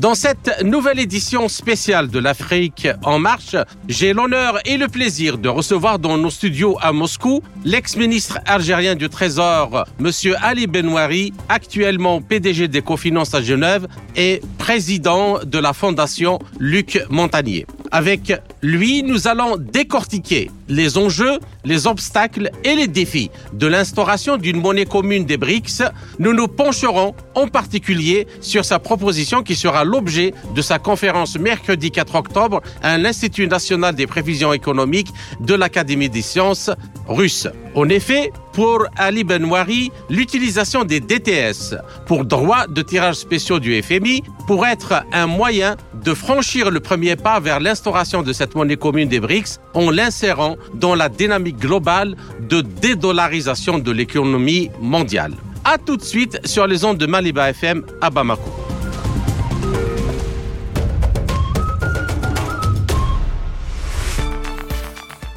Dans cette nouvelle édition spéciale de l'Afrique en marche, j'ai l'honneur et le plaisir de recevoir dans nos studios à Moscou l'ex-ministre algérien du Trésor, Monsieur Ali Benouari, actuellement PDG d'Ecofinance à Genève et président de la fondation Luc Montagnier. Avec lui, nous allons décortiquer les enjeux, les obstacles et les défis de l'instauration d'une monnaie commune des BRICS. Nous nous pencherons en particulier sur sa proposition qui sera l'objet de sa conférence mercredi 4 octobre à l'Institut national des prévisions économiques de l'Académie des sciences russe. En effet, pour Ali Benouari, l'utilisation des DTS pour droits de tirage spéciaux du FMI pourrait être un moyen de franchir le premier pas vers l'instauration de cette monnaie commune des BRICS en l'insérant dans la dynamique globale de dédollarisation de l'économie mondiale. A tout de suite sur les ondes de Maliba FM à Bamako.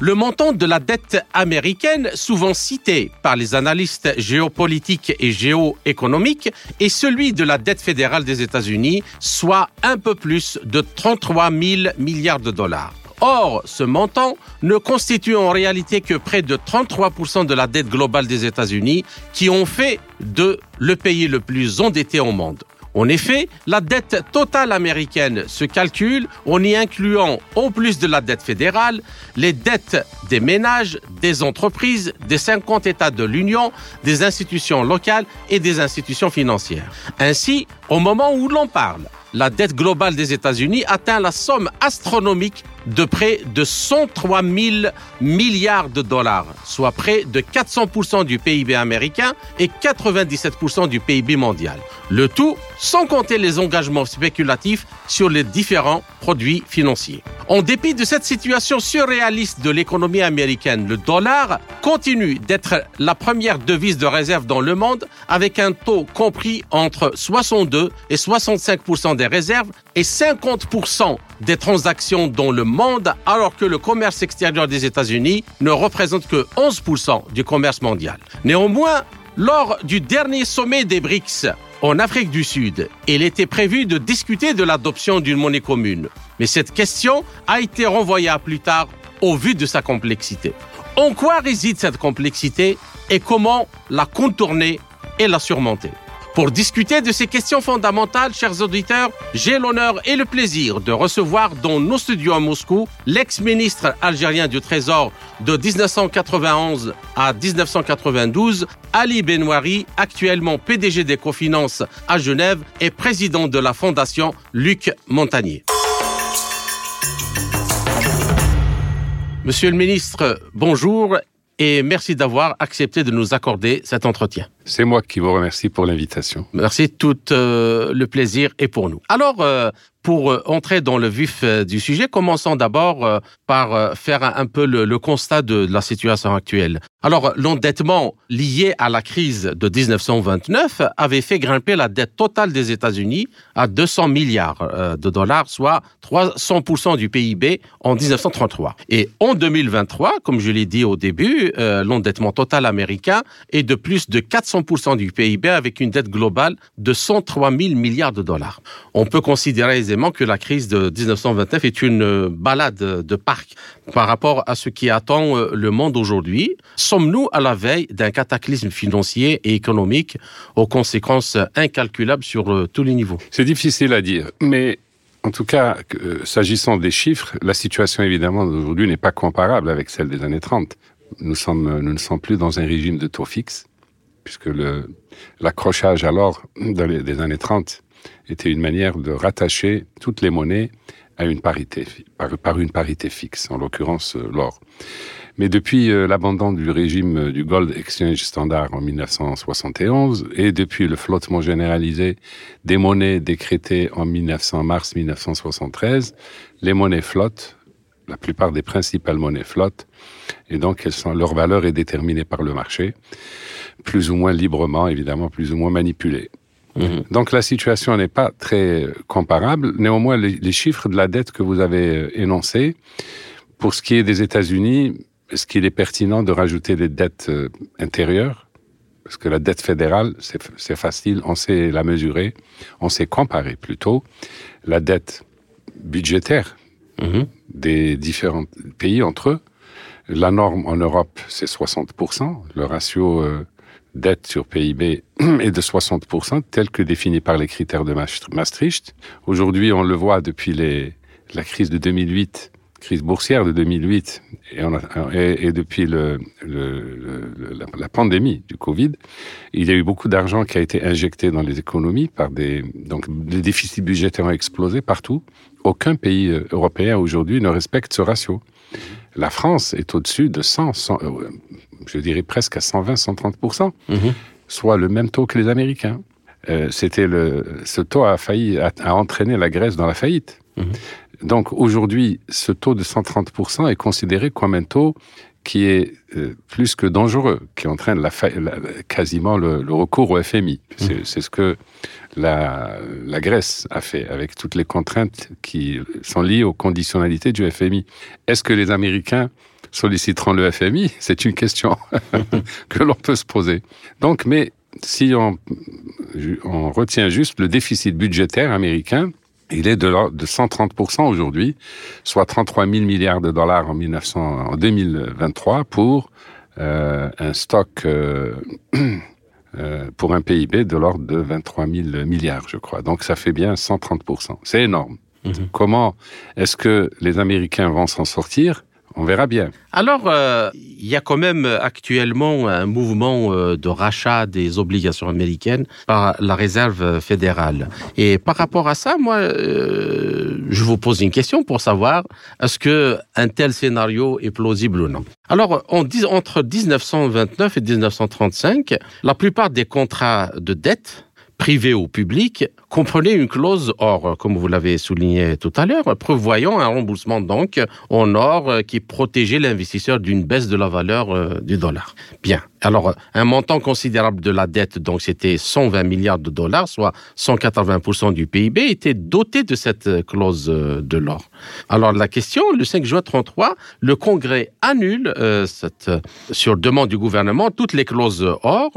Le montant de la dette américaine, souvent cité par les analystes géopolitiques et géoéconomiques, est celui de la dette fédérale des États-Unis, soit un peu plus de 33 000 milliards de dollars. Or, ce montant ne constitue en réalité que près de 33% de la dette globale des États-Unis, qui ont fait de le pays le plus endetté au monde. En effet, la dette totale américaine se calcule en y incluant, en plus de la dette fédérale, les dettes des ménages, des entreprises, des 50 États de l'Union, des institutions locales et des institutions financières. Ainsi, au moment où l'on parle, la dette globale des États-Unis atteint la somme astronomique de près de 103 000 milliards de dollars, soit près de 400% du PIB américain et 97% du PIB mondial. Le tout sans compter les engagements spéculatifs sur les différents produits financiers. En dépit de cette situation surréaliste de l'économie américaine, le dollar continue d'être la première devise de réserve dans le monde avec un taux compris entre 62 et 65% des réserves et 50% des transactions dans le monde alors que le commerce extérieur des États-Unis ne représente que 11 du commerce mondial. Néanmoins, lors du dernier sommet des BRICS en Afrique du Sud, il était prévu de discuter de l'adoption d'une monnaie commune. Mais cette question a été renvoyée à plus tard au vu de sa complexité. En quoi réside cette complexité et comment la contourner et la surmonter? Pour discuter de ces questions fondamentales, chers auditeurs, j'ai l'honneur et le plaisir de recevoir dans nos studios à Moscou l'ex-ministre algérien du Trésor de 1991 à 1992, Ali Benouari, actuellement PDG d'Ecofinance à Genève et président de la fondation Luc Montagnier. Monsieur le ministre, bonjour et merci d'avoir accepté de nous accorder cet entretien. C'est moi qui vous remercie pour l'invitation. Merci, tout euh, le plaisir est pour nous. Alors, euh, pour euh, entrer dans le vif euh, du sujet, commençons d'abord euh, par faire un peu le, constat de, la situation actuelle. Alors, l'endettement lié à la crise de 1929 avait fait grimper la dette totale des États-Unis à 200 milliards de dollars, soit 300% du PIB en 1933. Et en 2023, comme je l'ai dit au début, l'endettement total américain est de plus de 400% du PIB avec une dette globale de 103 000 milliards de dollars. On peut considérer que la crise de 1929 est une balade de parc par rapport à ce qui attend euh, le monde aujourd'hui. Sommes-nous à la veille d'un cataclysme financier et économique aux conséquences incalculables sur euh, tous les niveaux? C'est difficile à dire, mais en tout cas, euh, s'agissant des chiffres, la situation évidemment d'aujourd'hui n'est pas comparable avec celle des années 30. Nous, ne sommes plus dans un régime de taux fixe, puisque l'accrochage alors, des années 30, était une manière de rattacher toutes les monnaies à une parité, par, une parité fixe, en l'occurrence euh, l'or. Mais depuis euh, l'abandon du régime euh, du Gold Exchange Standard en 1971 et depuis le flottement généralisé des monnaies décrétées en 1900, mars 1973, les monnaies flottent, la plupart des principales monnaies flottent, et donc leur valeur est déterminée par le marché. plus ou moins librement, évidemment, plus ou moins manipulée. Mhm. Donc la situation n'est pas très comparable. Néanmoins, les, les, chiffres de la dette que vous avez énoncés, pour ce qui est des États-Unis, est-ce qu'il est pertinent de rajouter des dettes intérieures? Parce que la dette fédérale, c'est facile, on sait la mesurer, on sait comparer plutôt. La dette budgétaire Mhm. des différents pays entre eux, la norme en Europe, c'est 60%. Le ratio euh, dette sur PIB est de 60%, tel que défini par les critères de Maastricht. Aujourd'hui, on le voit depuis la crise de 2008, crise boursière de 2008, et, depuis la, pandémie du Covid, il y a eu beaucoup d'argent qui a été injecté dans les économies par des... Donc, les déficits budgétaires ont explosé partout. Aucun pays européen aujourd'hui ne respecte ce ratio. La France est au-dessus de 100, 100 euh, je dirais presque à 120, 130 Mhm. soit le même taux que les Américains. Euh, C'était le, ce taux a failli a, a, entraîné la Grèce dans la faillite. Mhm. Donc aujourd'hui, ce taux de 130% est considéré comme un taux qui est euh, plus que dangereux, qui entraîne la, la, quasiment le, le, recours au FMI. C'est Mhm. ce que la, la, Grèce a fait avec toutes les contraintes qui sont liées aux conditionnalités du FMI. Est-ce que les Américains solliciteront le FMI C'est une question que l'on peut se poser. Donc, mais si on, on, retient juste le déficit budgétaire américain, il est de, de 130% aujourd'hui, soit 33 000 milliards de dollars en, 1900, en 2023 pour euh, un stock euh, euh, pour un PIB de l'ordre de 23 000 milliards, je crois. Donc ça fait bien 130%. C'est énorme. Mhm. Comment est-ce que les Américains vont s'en sortir? On verra bien. Alors, euh, il y a quand même actuellement un mouvement euh, de rachat des obligations américaines par la Réserve fédérale. Et par rapport à ça, moi, euh, je vous pose une question pour savoir est-ce que un tel scénario est plausible ou non? Alors, entre 1929 et 1935, la plupart des contrats de dette privé ou public, comprenait une clause or, comme vous l'avez souligné tout à l'heure, prévoyant un remboursement donc en or qui protégeait l'investisseur d'une baisse de la valeur euh, du dollar. Bien. Alors, un montant considérable de la dette, donc c'était 120 milliards de dollars, soit 180% du PIB, était doté de cette clause euh, de l'or. Alors, la question, le 5 juin 33, le Congrès annule, euh, sur demande du gouvernement, toutes les clauses or,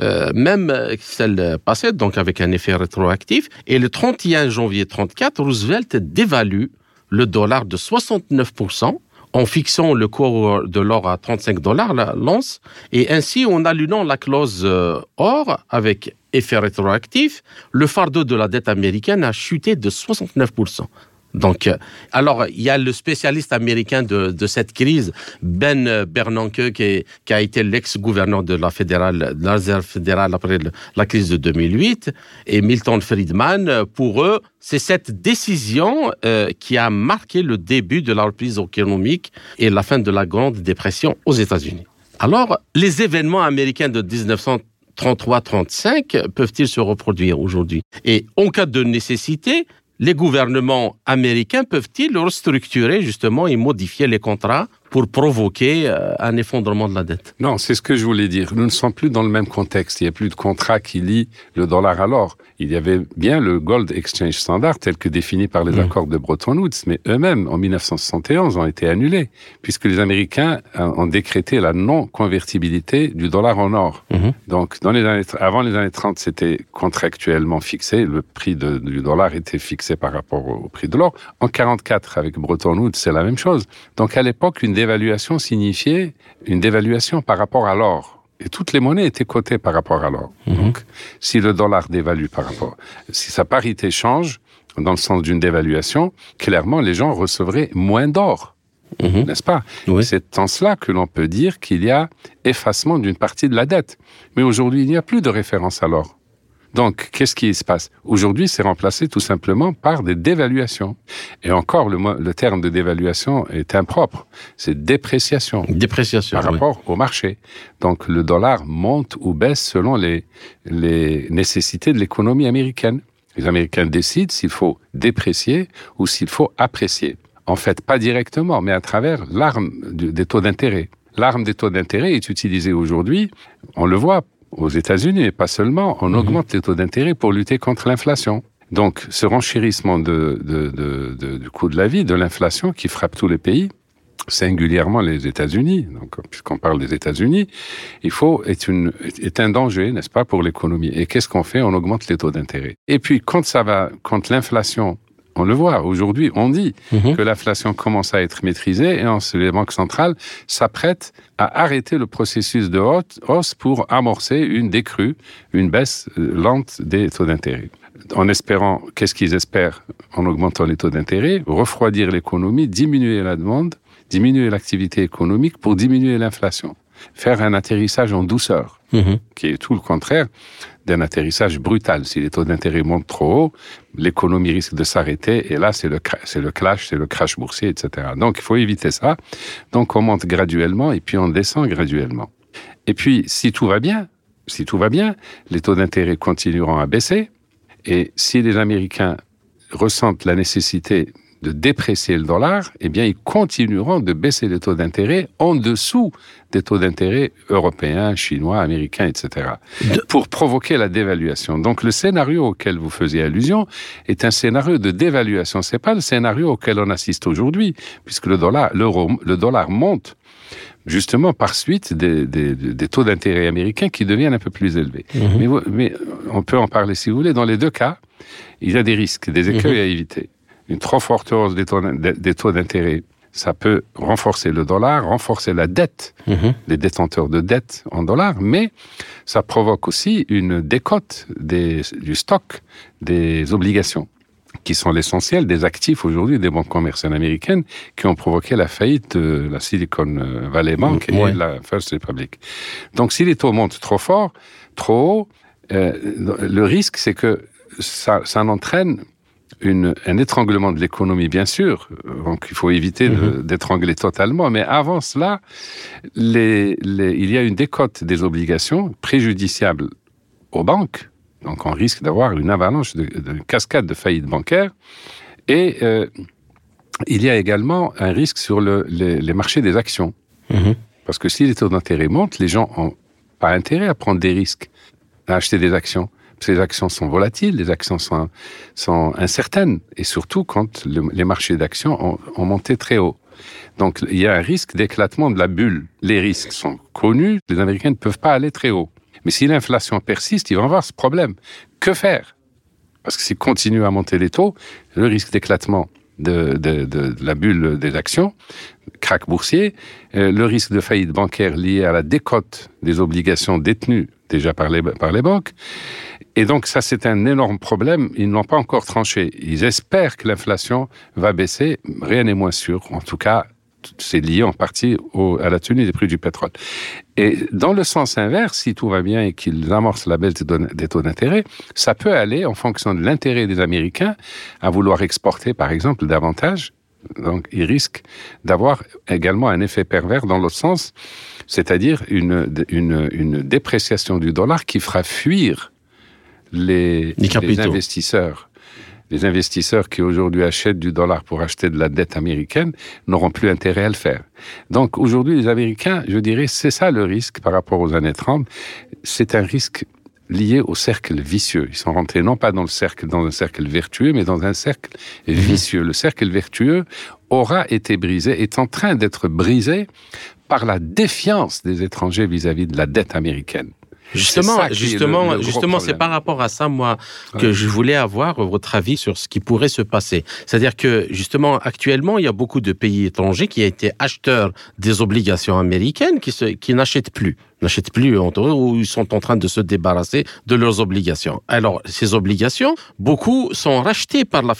euh, même celles passées, donc avec un effet rétroactif. Et le 31 janvier 34, Roosevelt dévalue le dollar de 69% en fixant le cours de l'or à 35 dollars l'once, et ainsi en annullant la clause euh, or avec effet rétroactif, le fardeau de la dette américaine a chuté de 69%. Donc, alors, il y a le spécialiste américain de, cette crise, Ben Bernanke, qui, a été l'ex-gouverneur de la fédérale, de la réserve fédérale après la crise de 2008, et Milton Friedman. Pour eux, c'est cette décision euh, qui a marqué le début de la reprise économique et la fin de la Grande Dépression aux États-Unis. Alors, les événements américains de 1900 33-35 peuvent-ils se reproduire aujourd'hui? Et en cas de nécessité, les gouvernements américains peuvent-ils restructurer justement et modifier les contrats pour provoquer euh, un effondrement de la dette Non, c'est ce que je voulais dire. Nous ne sommes plus dans le même contexte. Il n'y a plus de contrat qui lie le dollar à l'or. Il y avait bien le Gold Exchange Standard tel que défini par les mmh. accords de Bretton Woods, mais eux-mêmes, en 1971, ont été annulés, puisque les Américains ont décrété la non-convertibilité du dollar en or. Mmh. Donc, dans les années, avant les années 30, c'était contractuellement fixé. Le prix de, du dollar était fixé par rapport au, au prix de l'or. En 44, avec Bretton Woods, c'est la même chose. Donc, à l'époque, une dévaluation signifiait une dévaluation par rapport à l'or. Et toutes les monnaies étaient cotées par rapport à l'or. Mhm. Mmh. Donc, si le dollar dévalue par rapport, si sa parité change dans le sens d'une dévaluation, clairement, les gens recevraient moins d'or. Mmh. N'est-ce pas? Oui. C'est en cela que l'on peut dire qu'il y a effacement d'une partie de la dette. Mais aujourd'hui, il n'y a plus de référence à l'or. Donc, qu'est-ce qui se passe? Aujourd'hui, c'est remplacé tout simplement par des dévaluations. Et encore, le, le terme de dévaluation est impropre. C'est dépréciation. Dépréciation. Par rapport au marché. Donc, le dollar monte ou baisse selon les, les nécessités de l'économie américaine. Les Américains décident s'il faut déprécier ou s'il faut apprécier. En fait, pas directement, mais à travers l'arme des taux d'intérêt. L'arme des taux d'intérêt est utilisée aujourd'hui, on le voit, aux États-Unis, et pas seulement, on Mhm. augmente les taux d'intérêt pour lutter contre l'inflation. Donc, ce renchérissement de, de- de- de- du coût de la vie, de l'inflation qui frappe tous les pays, singulièrement les États-Unis, donc puisqu'on parle des États-Unis, il faut est une est un danger, n'est-ce pas, pour l'économie. Et qu'est-ce qu'on fait? On augmente les taux d'intérêt. Et puis quand ça va, quand l'inflation, on le voit aujourd'hui, on dit Mhm. que l'inflation commence à être maîtrisée et les banques centrales s'apprêtent à arrêter le processus de hausse- hausse pour amorcer une décrue, une baisse euh, lente des taux d'intérêt. En espérant, qu'est-ce qu'ils espèrent en augmentant les taux d'intérêt? Refroidir l'économie, diminuer la demande, diminuer l'activité économique pour diminuer l'inflation. Faire un atterrissage en douceur Mhm. qui est tout le contraire d'un atterrissage brutal. Si les taux d'intérêt montent trop haut, l'économie risque de s'arrêter et là, c'est le, c'est le clash, c'est le crash boursier, etc. Donc, il faut éviter ça. Donc, on monte graduellement et puis on descend graduellement. Et puis, si tout va bien, si tout va bien, les taux d'intérêt continueront à baisser et si les Américains ressentent la nécessité de déprécier le dollar, eh bien, ils continueront de baisser les taux d'intérêt en dessous des taux d'intérêt européens, chinois, américains, etc., pour provoquer la dévaluation. Donc, le scénario auquel vous faisiez allusion est un scénario de dévaluation. C'est pas le scénario auquel on assiste aujourd'hui, puisque le dollar, l'euro, le dollar monte justement par suite des, des- des taux d'intérêt américains qui deviennent un peu plus élevés. mais, vous- mais on peut en parler si vous voulez. Dans les deux cas, il y a des risques, des écueils à éviter. Une trop forte hausse des taux d'intérêt, ça peut renforcer le dollar, renforcer la dette Mhm. des détenteurs de dettes en dollars, mais ça provoque aussi une décote des- du stock des obligations, qui sont l'essentiel des actifs aujourd'hui des banques commerciales américaines qui ont provoqué la faillite de la Silicon Valley Bank Ouais. et de la First Republic. Donc si les taux montent trop fort, trop haut, euh, le risque c'est que ça, ça en entraîne une, un étranglement de l'économie, bien sûr. Donc, il faut éviter de- d'étrangler totalement. Mais avant cela, les, les- il y a une décote des obligations préjudiciable aux banques. Donc, on risque d'avoir une avalanche, de, de- une cascade de faillites bancaires. Et euh, il y a également un risque sur le- les, les marchés des actions. Mhm. Parce que si les taux d'intérêt montent, les gens ont pas intérêt à prendre des risques, à acheter des actions. Les actions sont volatiles, les actions sont, incertaines, et surtout quand le- les marchés d'actions ont, ont monté très haut. Donc il y a un risque d'éclatement de la bulle. Les risques sont connus, les Américains ne peuvent pas aller très haut. Mais si l'inflation persiste, ils vont avoir ce problème. Que faire? Parce que s'ils continuent à monter les taux, le risque d'éclatement de la bulle des actions, crack boursier, euh, le risque de faillite bancaire lié à la décote des obligations détenues déjà par les, banques. Et donc ça, c'est un énorme problème. Ils n'ont pas encore tranché. Ils espèrent que l'inflation va baisser. Rien n'est moins sûr. En tout cas, c'est lié en partie à la tenue des prix du pétrole. Et dans le sens inverse, si tout va bien et qu'ils amorcent la baisse des taux d'intérêt, ça peut aller en fonction de l'intérêt des Américains à vouloir exporter, par exemple, davantage. Donc, ils risquent d'avoir également un effet pervers dans l'autre sens, c'est-à-dire une, une, une dépréciation du dollar qui fera fuir les, Les investisseurs. Les investisseurs qui aujourd'hui achètent du dollar pour acheter de la dette américaine n'auront plus intérêt à le faire. Donc aujourd'hui, les Américains, je dirais, c'est ça le risque par rapport aux années 30. C'est un risque lié au cercle vicieux. Ils sont rentrés non pas dans le cercle, dans un cercle vertueux, mais dans un cercle vicieux. Le cercle vertueux aura été brisé, est en train d'être brisé par la défiance des étrangers vis-à-vis de la dette américaine. Justement, justement, le- le gros justement, c'est par rapport à ça, moi, que je voulais avoir votre avis sur ce qui pourrait se passer. C'est-à-dire que, justement, actuellement, il y a beaucoup de pays étrangers qui ont été acheteurs des obligations américaines qui, se, qui n'achètent plus. N'achètent plus, ou ils sont en train de se débarrasser de leurs obligations. Alors, ces obligations, beaucoup sont rachetées par la,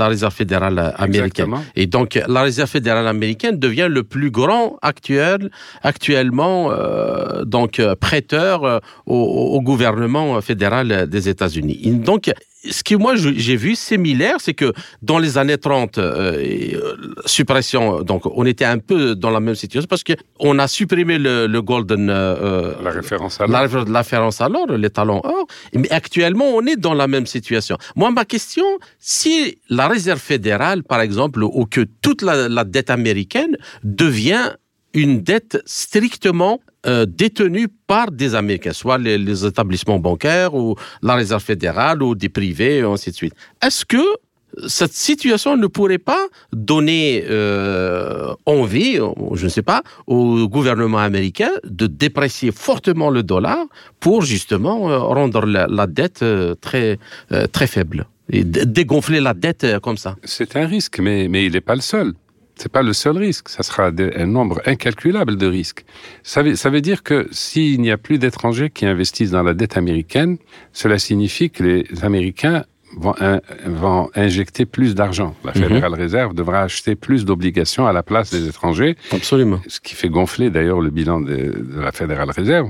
la Réserve fédérale américaine. Exactement. Et donc, la Réserve fédérale américaine devient le plus grand actuel, actuellement, euh, donc, euh, prêteur euh, au, au gouvernement fédéral des États-Unis. Donc, ce que moi j'ai vu similaire, c'est que dans les années 30, euh, euh, suppression, donc on était un peu dans la même situation parce que on a supprimé le, le golden, euh, La référence à la, l'or. la référence à l'or, les talons or. Mais actuellement, on est dans la même situation. Moi, ma question, si la réserve fédérale, par exemple, ou que toute la, la dette américaine devient une dette strictement euh, détenus par des Américains, soit les, les, établissements bancaires ou la Réserve fédérale ou des privés, et ainsi de suite. Est-ce que cette situation ne pourrait pas donner euh, envie, je ne sais pas, au gouvernement américain de déprécier fortement le dollar pour justement euh, rendre la, dette euh, très, très faible et dégonfler la dette comme ça? C'est un risque, mais, mais il n'est pas le seul. C'est pas le seul risque. Ça sera un nombre incalculable de risques. Ça veut, ça veut dire que s'il n'y a plus d'étrangers qui investissent dans la dette américaine, cela signifie que les Américains vont, in, vont injecter plus d'argent. La Fédérale mm -hmm. Réserve devra acheter plus d'obligations à la place des étrangers. Absolument. Ce qui fait gonfler d'ailleurs le bilan de, de, la Fédérale Réserve.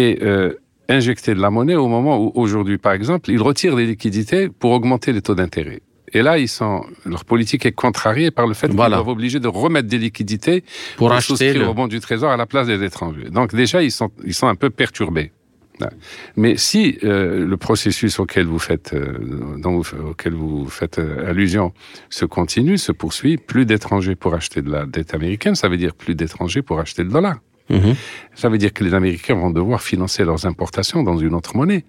Et euh, injecter de la monnaie au moment où, aujourd'hui, par exemple, ils retirent les liquidités pour augmenter les taux d'intérêt. Et là, ils sont, leur politique est contrariée par le fait voilà. qu'ils doivent obligés de remettre des liquidités pour, pour acheter le bon du trésor à la place des étrangers. Donc déjà, ils sont, ils sont un peu perturbés. Mais si euh, le processus auquel vous faites, euh, dont vous, auquel vous faites euh, allusion se continue, se poursuit, plus d'étrangers pour acheter de la dette américaine, ça veut dire plus d'étrangers pour acheter le dollar. -hmm. Ça veut dire que les Américains vont devoir financer leurs importations dans une autre monnaie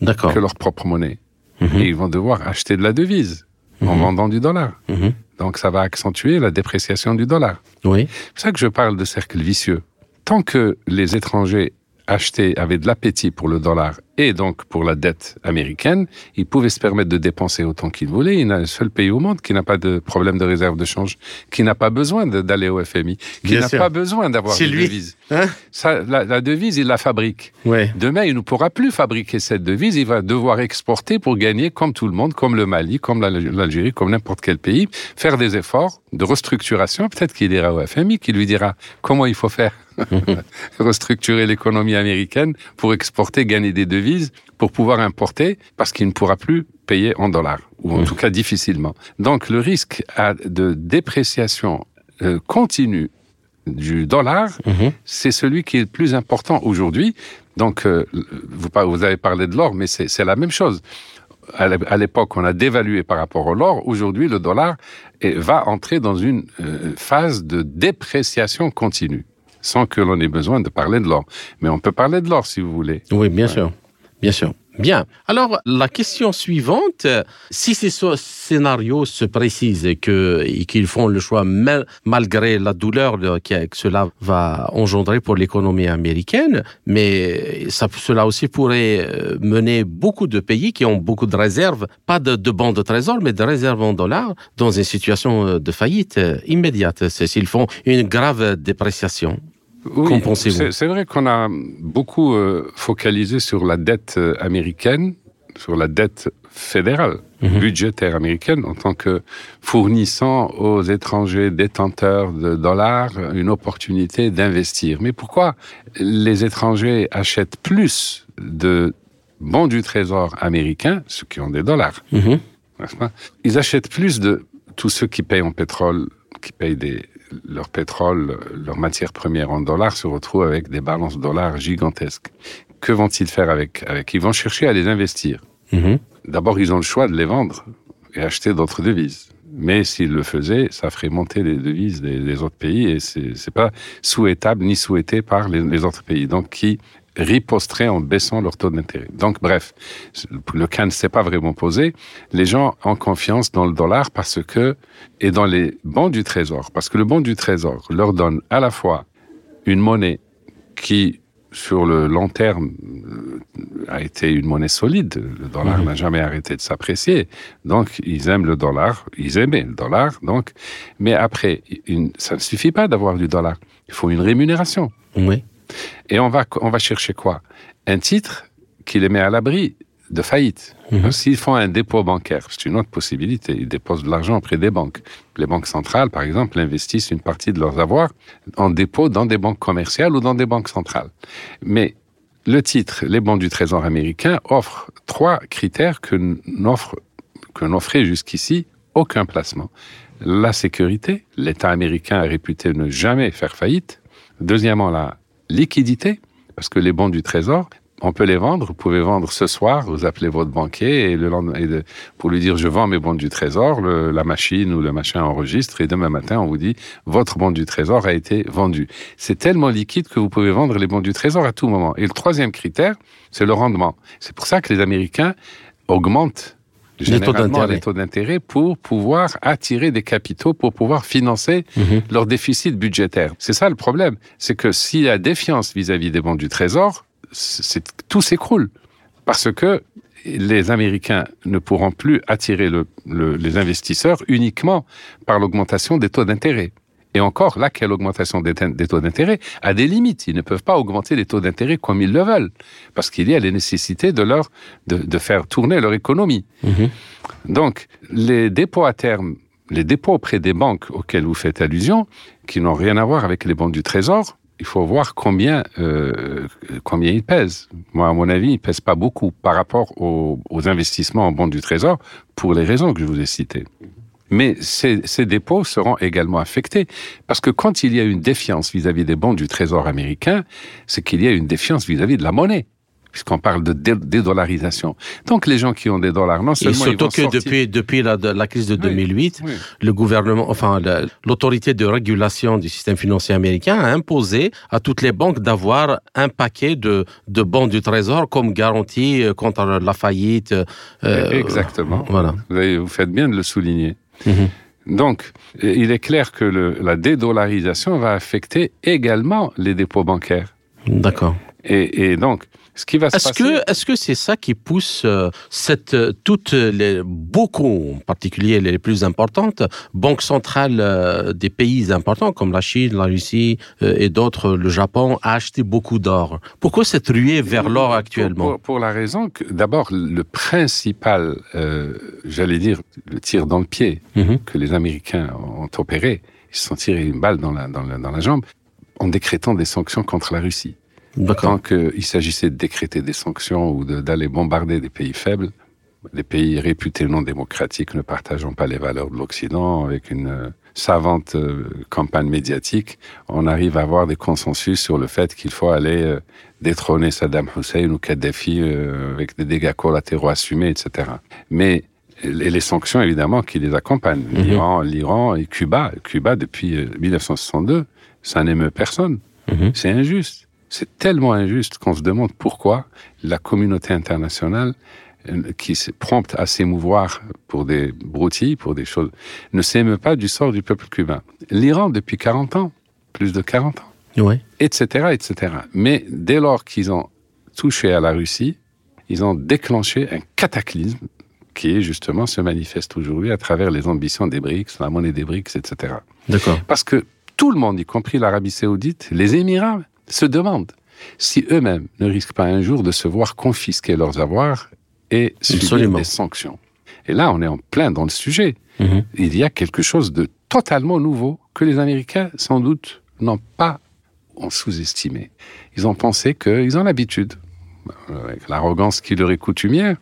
que leur propre monnaie. -hmm. Et ils vont devoir acheter de la devise en mmh. vendant du dollar. Mmh. Donc ça va accentuer la dépréciation du dollar. Oui. C'est pour ça que je parle de cercle vicieux. Tant que les étrangers achetaient avaient de l'appétit pour le dollar et donc pour la dette américaine, ils pouvaient se permettre de dépenser autant qu'ils voulaient. Il y a un seul pays au monde qui n'a pas de problème de réserve de change, qui n'a pas besoin d'aller au FMI, qui n'a pas besoin d'avoir une devise. Hein Ça, la, la, devise, il la fabrique. Ouais. Demain, il ne pourra plus fabriquer cette devise. Il va devoir exporter pour gagner comme tout le monde, comme le Mali, comme l'Algérie, comme n'importe quel pays, faire des efforts de restructuration. Peut-être qu'il ira au FMI, qui lui dira comment il faut faire restructurer l'économie américaine pour exporter, gagner des devises, pour pouvoir importer, parce qu'il ne pourra plus payer en dollars, ou en mmh. tout cas difficilement. Donc le risque de dépréciation euh, continue du dollar, mmh. c'est celui qui est le plus important aujourd'hui. Donc euh, vous, vous avez parlé de l'or, mais c'est la même chose à l'époque, on a dévalué par rapport au l'or. Aujourd'hui, le dollar va entrer dans une euh, phase de dépréciation continue sans que l'on ait besoin de parler de l'or. Mais on peut parler de l'or si vous voulez. Oui, bien ouais. sûr. Bien sûr. Bien. Alors, la question suivante, si ces scénarios se précisent et qu'ils qu font le choix mal, malgré la douleur que, cela va engendrer pour l'économie américaine, mais ça, cela aussi pourrait euh, mener beaucoup de pays qui ont beaucoup de réserves, pas de, de de trésor, mais de réserves en dollars, dans une situation euh, de faillite euh, immédiate, s'ils font une grave dépréciation. Oui, c'est vrai qu'on a beaucoup euh, focalisé sur la dette euh, américaine, sur la dette fédérale, -hmm. budgétaire américaine, en tant que fournissant aux étrangers détenteurs de dollars une opportunité d'investir. Mais pourquoi les étrangers achètent plus de bons du trésor américain, ceux qui ont des dollars -hmm. Ils achètent plus de tous ceux qui payent en pétrole, qui payent des, leur pétrole, leur matière première en dollars se retrouvent avec des balances dollars gigantesques. Que vont-ils faire avec, avec? Ils vont chercher à les investir. -hmm. D'abord, ils ont le choix de les vendre et acheter d'autres devises. Mais s'ils le faisaient, ça ferait monter les devises des, des autres pays et c'est pas souhaitable ni souhaité par les, les autres pays. Donc, qui riposteraient en baissant leur taux d'intérêt. Donc, bref, le cas ne s'est pas vraiment posé. Les gens ont confiance dans le dollar parce que, et dans les bons du trésor, parce que le bon du trésor leur donne à la fois une monnaie qui, sur le long terme, a été une monnaie solide. Le dollar mmh. n'a jamais arrêté de s'apprécier. Donc, ils aiment le dollar. Ils aimaient le dollar. Donc, mais après, une, ça ne suffit pas d'avoir du dollar. Il faut une rémunération. Oui. Et on va, on va chercher quoi? Un titre qui les met à l'abri de faillite. -hmm. S'ils font un dépôt bancaire, c'est une autre possibilité. Ils déposent de l'argent auprès des banques. Les banques centrales, par exemple, investissent une partie de leurs avoirs en dépôt dans des banques commerciales ou dans des banques centrales. Mais le titre, les banques du Trésor américain offrent trois critères que n'offre que n'offrait jusqu'ici aucun placement. La sécurité, l'État américain a réputé ne jamais faire faillite. Deuxièmement, la liquidité, parce que les bons du Trésor on peut les vendre. Vous pouvez vendre ce soir. Vous appelez votre banquier et le lendemain, pour lui dire je vends mes bons du trésor. la machine ou le machin enregistre et demain matin on vous dit votre bon du trésor a été vendu. C'est tellement liquide que vous pouvez vendre les bons du trésor à tout moment. Et le troisième critère, c'est le rendement. C'est pour ça que les Américains augmentent généralement les taux d'intérêt pour pouvoir attirer des capitaux, pour pouvoir financer Mhm. leur déficit budgétaire. C'est ça le problème. C'est que s'il y a défiance vis-à-vis des bons du Trésor, tout s'écroule. Parce que les Américains ne pourront plus attirer le- le- les investisseurs uniquement par l'augmentation des taux d'intérêt. Et encore, là, quelle augmentation des, des taux d'intérêt? A des limites. Ils ne peuvent pas augmenter les taux d'intérêt comme ils le veulent. Parce qu'il y a les nécessités de, leur, de, de faire tourner leur économie. Mhm. Donc, les dépôts à terme, les dépôts auprès des banques auxquels vous faites allusion, qui n'ont rien à voir avec les bons du Trésor, il faut voir combien, euh, combien ils pèsent. Moi, à mon avis, ils pèsent pas beaucoup par rapport aux, aux investissements en bons du Trésor, pour les raisons que je vous ai citées. Mais ces, ces dépôts seront également affectés, parce que quand il y a une défiance vis-à-vis des bons du Trésor américain, c'est qu'il y a une défiance vis-à-vis de la monnaie, puisqu'on parle de dé- dédollarisation. Donc les gens qui ont des dollars, non Et seulement ils surtout vont que sortir- depuis, depuis la, crise de 2008, Oui. le gouvernement, enfin la- l'autorité de régulation du système financier américain a imposé à toutes les banques d'avoir un paquet de, de bons du trésor comme garantie euh, contre la faillite. euh, Exactement. Voilà. Vous, avez- vous faites bien de le souligner. Mhm. Donc, il est clair que le- la dédollarisation va affecter également les dépôts bancaires. D'accord. Et, et donc, ce qui va se Est-ce passer... que est-ce que c'est ça qui pousse euh, cette euh, toutes les beaucoup en particulier les plus importantes banques centrales euh, des pays importants comme la Chine, la Russie euh, et d'autres, le Japon, à acheter beaucoup d'or Pourquoi cette ruée vers l'or actuellement? pour, pour la raison que, d'abord, le principal, j'allais dire, le tir dans le pied Mhm. que les Américains ont opéré, ils se sont tirés une balle dans la, dans la, dans la jambe en décrétant des sanctions contre la Russie. Tant qu'il s'agissait de décréter des sanctions ou de- d'aller bombarder des pays faibles, des pays réputés non démocratiques ne partageant pas les valeurs de l'Occident, avec une euh, savante euh, campagne médiatique, on arrive à avoir des consensus sur le fait qu'il faut aller euh, détrôner Saddam Hussein ou Kadhafi avec des dégâts collatéraux assumés, etc. Mais et les sanctions, évidemment, qui les accompagnent. Mhm. L'Iran, l'Iran et Cuba. Cuba, depuis euh, 1962, ça n'émeut personne. Mhm. C'est injuste. C'est tellement injuste qu'on se demande pourquoi la communauté internationale, euh, qui est prompte à s'émouvoir pour des broutilles, pour des choses, ne s'émeut pas du sort du peuple cubain. L'Iran, depuis 40 ans, plus de 40 ans, etc., etc. Mais dès lors qu'ils ont touché à la Russie, ils ont déclenché un cataclysme qui justement se manifeste aujourd'hui à travers les ambitions des BRICS, la monnaie des BRICS, etc. D'accord. Parce que tout le monde, y compris l'Arabie saoudite, les Émirats, se demandent si eux-mêmes ne risquent pas un jour de se voir confisquer leurs avoirs et subir des sanctions. Et là, on est en plein dans le sujet. Mhm. Il y a quelque chose de totalement nouveau que les Américains, sans doute, n'ont pas ont sous-estimé. Ils ont pensé qu'ils ont l'habitude, avec l'arrogance qui leur est coutumière,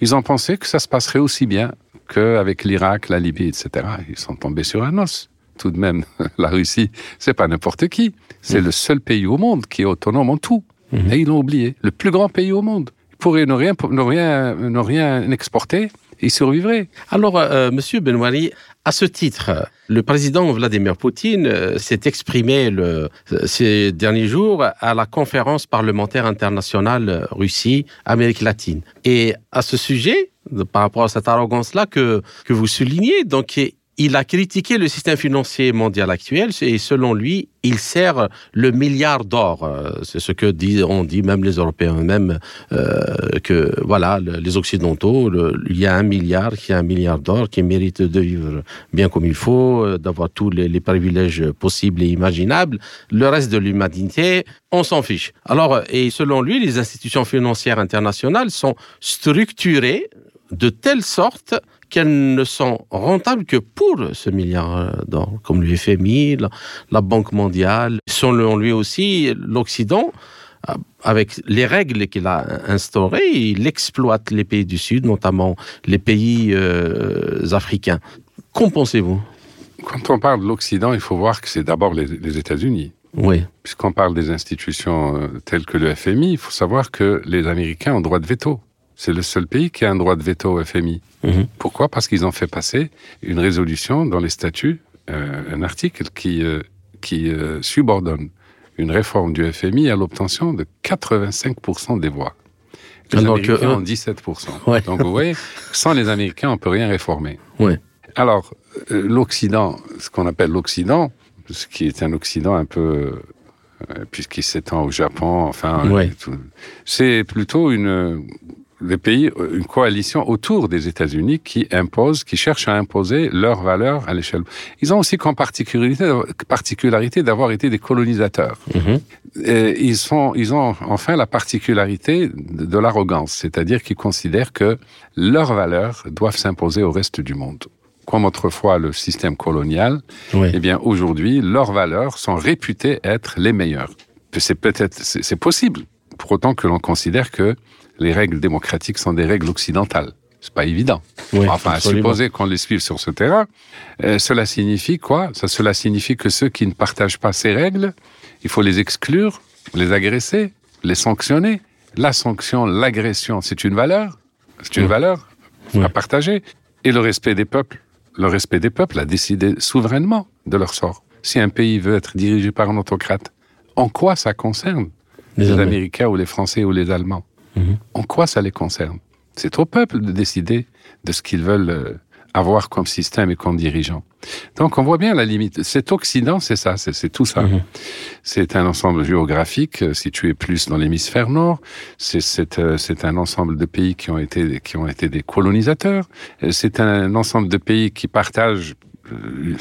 ils ont pensé que ça se passerait aussi bien qu'avec l'Irak, la Libye, etc. Ils sont tombés sur un os. Tout de même, la Russie, c'est pas n'importe qui. C'est le seul pays au monde qui est autonome en tout. Mhm. Et ils l'ont oublié. Le plus grand pays au monde. Ils pourraient ne rien, ne rien, ne rien exporter, ils survivraient. Alors, euh, Monsieur Benouari, à ce titre, euh, le président Vladimir Poutine euh, s'est exprimé le, euh, ces derniers jours à la conférence parlementaire internationale euh, Russie-Amérique latine. Et à ce sujet, par rapport à cette arrogance-là que, que vous soulignez, donc il a critiqué le système financier mondial actuel et selon lui, il sert le milliard d'or. Euh, C'est ce que dit, on dit même les Européens eux-mêmes euh, que voilà le- les Occidentaux, il y a un milliard, qui a un milliard d'or qui mérite de vivre bien comme il faut, euh, d'avoir tous les, les privilèges possibles et imaginables. Le reste de l'humanité, on s'en fiche. Alors et selon lui, les institutions financières internationales sont structurées de telle sorte qu'elles ne sont rentables que pour ce milliard d'or, comme le FMI, la, la Banque mondiale. Selon lui aussi, l'Occident, euh, avec les règles qu'il a instaurées, il exploite les pays du Sud, notamment les pays euh, africains. Qu'en pensez-vous? Quand on parle de l'Occident, il faut voir que c'est d'abord les, les États-Unis. Oui. Puisqu'on parle des institutions euh, telles que le FMI, il faut savoir que les Américains ont droit de veto. C'est le seul pays qui a un droit de veto au FMI. Mhm. Pourquoi? Parce qu'ils ont fait passer une résolution dans les statuts, euh, un article qui, euh, qui euh, subordonne une réforme du FMI à l'obtention de 85% des voix. Les Alors que Américains eux- ont 17%. Ouais. Donc vous voyez, sans les Américains, on peut rien réformer. Ouais. Alors, l'Occident, ce qu'on appelle l'Occident, ce qui est un Occident un peu, puisqu'il s'étend au Japon, enfin, Ouais. c'est plutôt une, des pays, une coalition autour des États-Unis qui impose, qui cherchent à imposer leurs valeurs à l'échelle. Ils ont aussi comme particularité, particularité d'avoir été des colonisateurs. Mhm. Et ils, sont, ils ont enfin la particularité de, de l'arrogance, c'est-à-dire qu'ils considèrent que leurs valeurs doivent s'imposer au reste du monde. Comme autrefois le système colonial, Oui. eh bien aujourd'hui, leurs valeurs sont réputées être les meilleures. C'est peut-être, c'est possible, pour autant que l'on considère que les règles démocratiques sont des règles occidentales. C'est pas évident. Oui, enfin, à supposer qu'on les suive sur ce terrain, euh, cela signifie quoi? Ça, Cela signifie que ceux qui ne partagent pas ces règles, il faut les exclure, les agresser, les sanctionner. La sanction, l'agression, c'est une valeur. C'est une Oui. valeur Oui. à partager. Et le respect des peuples. Le respect des peuples a décidé souverainement de leur sort. Si un pays veut être dirigé par un autocrate, en quoi ça concerne? Les. Américains ou les Français ou les Allemands? En quoi ça les concerne? C'est au peuple de décider de ce qu'ils veulent euh, avoir comme système et comme dirigeant. Donc on voit bien la limite. Cet Occident, c'est ça, c'est tout ça. Mhm. C'est un ensemble géographique euh, situé plus dans l'hémisphère nord. C'est euh, c'est un ensemble de pays qui ont été qui ont été des colonisateurs. C'est un ensemble de pays qui partagent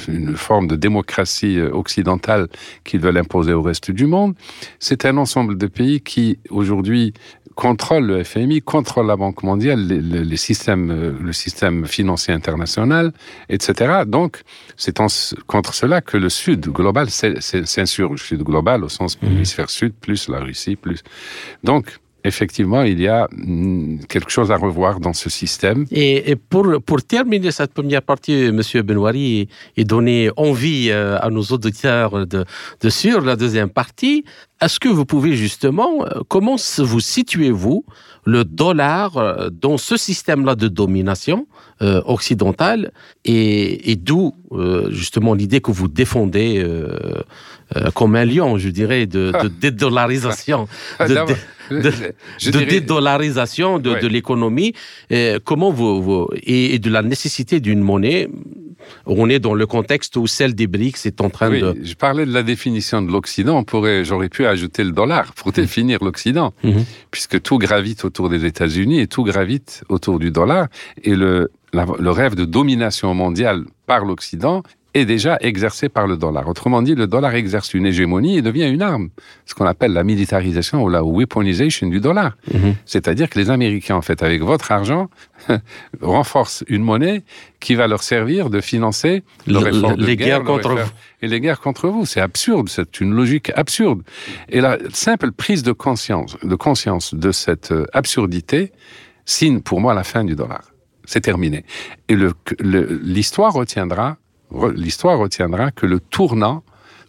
une forme de démocratie occidentale qu'ils veulent imposer au reste du monde. C'est un ensemble de pays qui aujourd'hui contrôlent le FMI, contrôlent la Banque mondiale, les, systèmes, euh, le système financier international, etc. Donc, c'est contre cela que le Sud global s'in- s'in- s'insurge. Le Sud global au sens de l'hémisphère Sud, plus la Russie, plus. Donc, effectivement, il y a mm, quelque chose à revoir dans ce système. Et, pour, terminer cette première partie, Monsieur Benoît, et, donner envie euh, à nos auditeurs de, suivre la deuxième partie, est-ce que vous pouvez justement, euh, comment vous situez-vous le dollar euh, dans ce système-là de domination occidentale et, d'où justement l'idée que vous défendez euh, comme un lion, je dirais, de, de dédollarisation, de, D'abord, de- de dirais- dédollarisation de, Ouais. de l'économie, comment vous, vous- et, et de la nécessité d'une monnaie. On est dans le contexte où celle des BRICS est en train Oui, de. je parlais de la définition de l'Occident. Pourrait, j'aurais pu ajouter le dollar pour définir l'Occident, Mhm. puisque tout gravite autour des États-Unis et tout gravite autour du dollar. Et le, la- le rêve de domination mondiale par l'Occident est déjà exercé par le dollar. Autrement dit, le dollar exerce une hégémonie et devient une arme, ce qu'on appelle la militarisation ou la weaponization du dollar. Mhm. C'est-à-dire que les Américains, en fait, avec votre argent, renforcent une monnaie qui va leur servir de financer Le- de les guerre, guerres contre vous. et les guerres contre vous. C'est absurde, c'est une logique absurde. Et la simple prise de conscience, de conscience de cette euh, absurdité signe pour moi la fin du dollar. C'est terminé. Et le- le- l'histoire retiendra, re- l'histoire retiendra que le tournant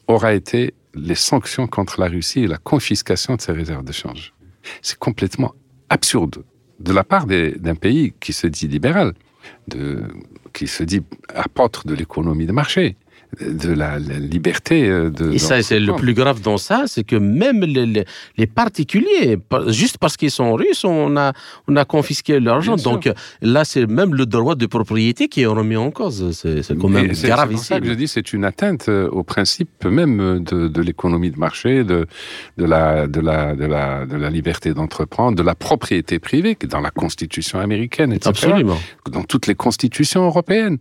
aura été les sanctions contre la Russie et la confiscation de ses réserves de change. C'est complètement absurde de la part d'un pays qui se dit libéral, qui se dit apôtre de l'économie de marché, de la, la liberté euh, de. Et ça, c'est le plus grave dans ça, c'est que même les, les- les particuliers, par- juste parce qu'ils sont russes, on a, on a confisqué leur argent. Bien sûr. Donc là, c'est même le droit de propriété qui est remis en cause. C'est c'est quand même c'est- grave C'est pour ça ici. que je dis c'est une atteinte euh, au principe même de, de l'économie de marché, de, de, la, de, la, de, la, de la liberté d'entreprendre, de la propriété privée, dans la Constitution américaine, etc. Absolument. Dans toutes les constitutions européennes.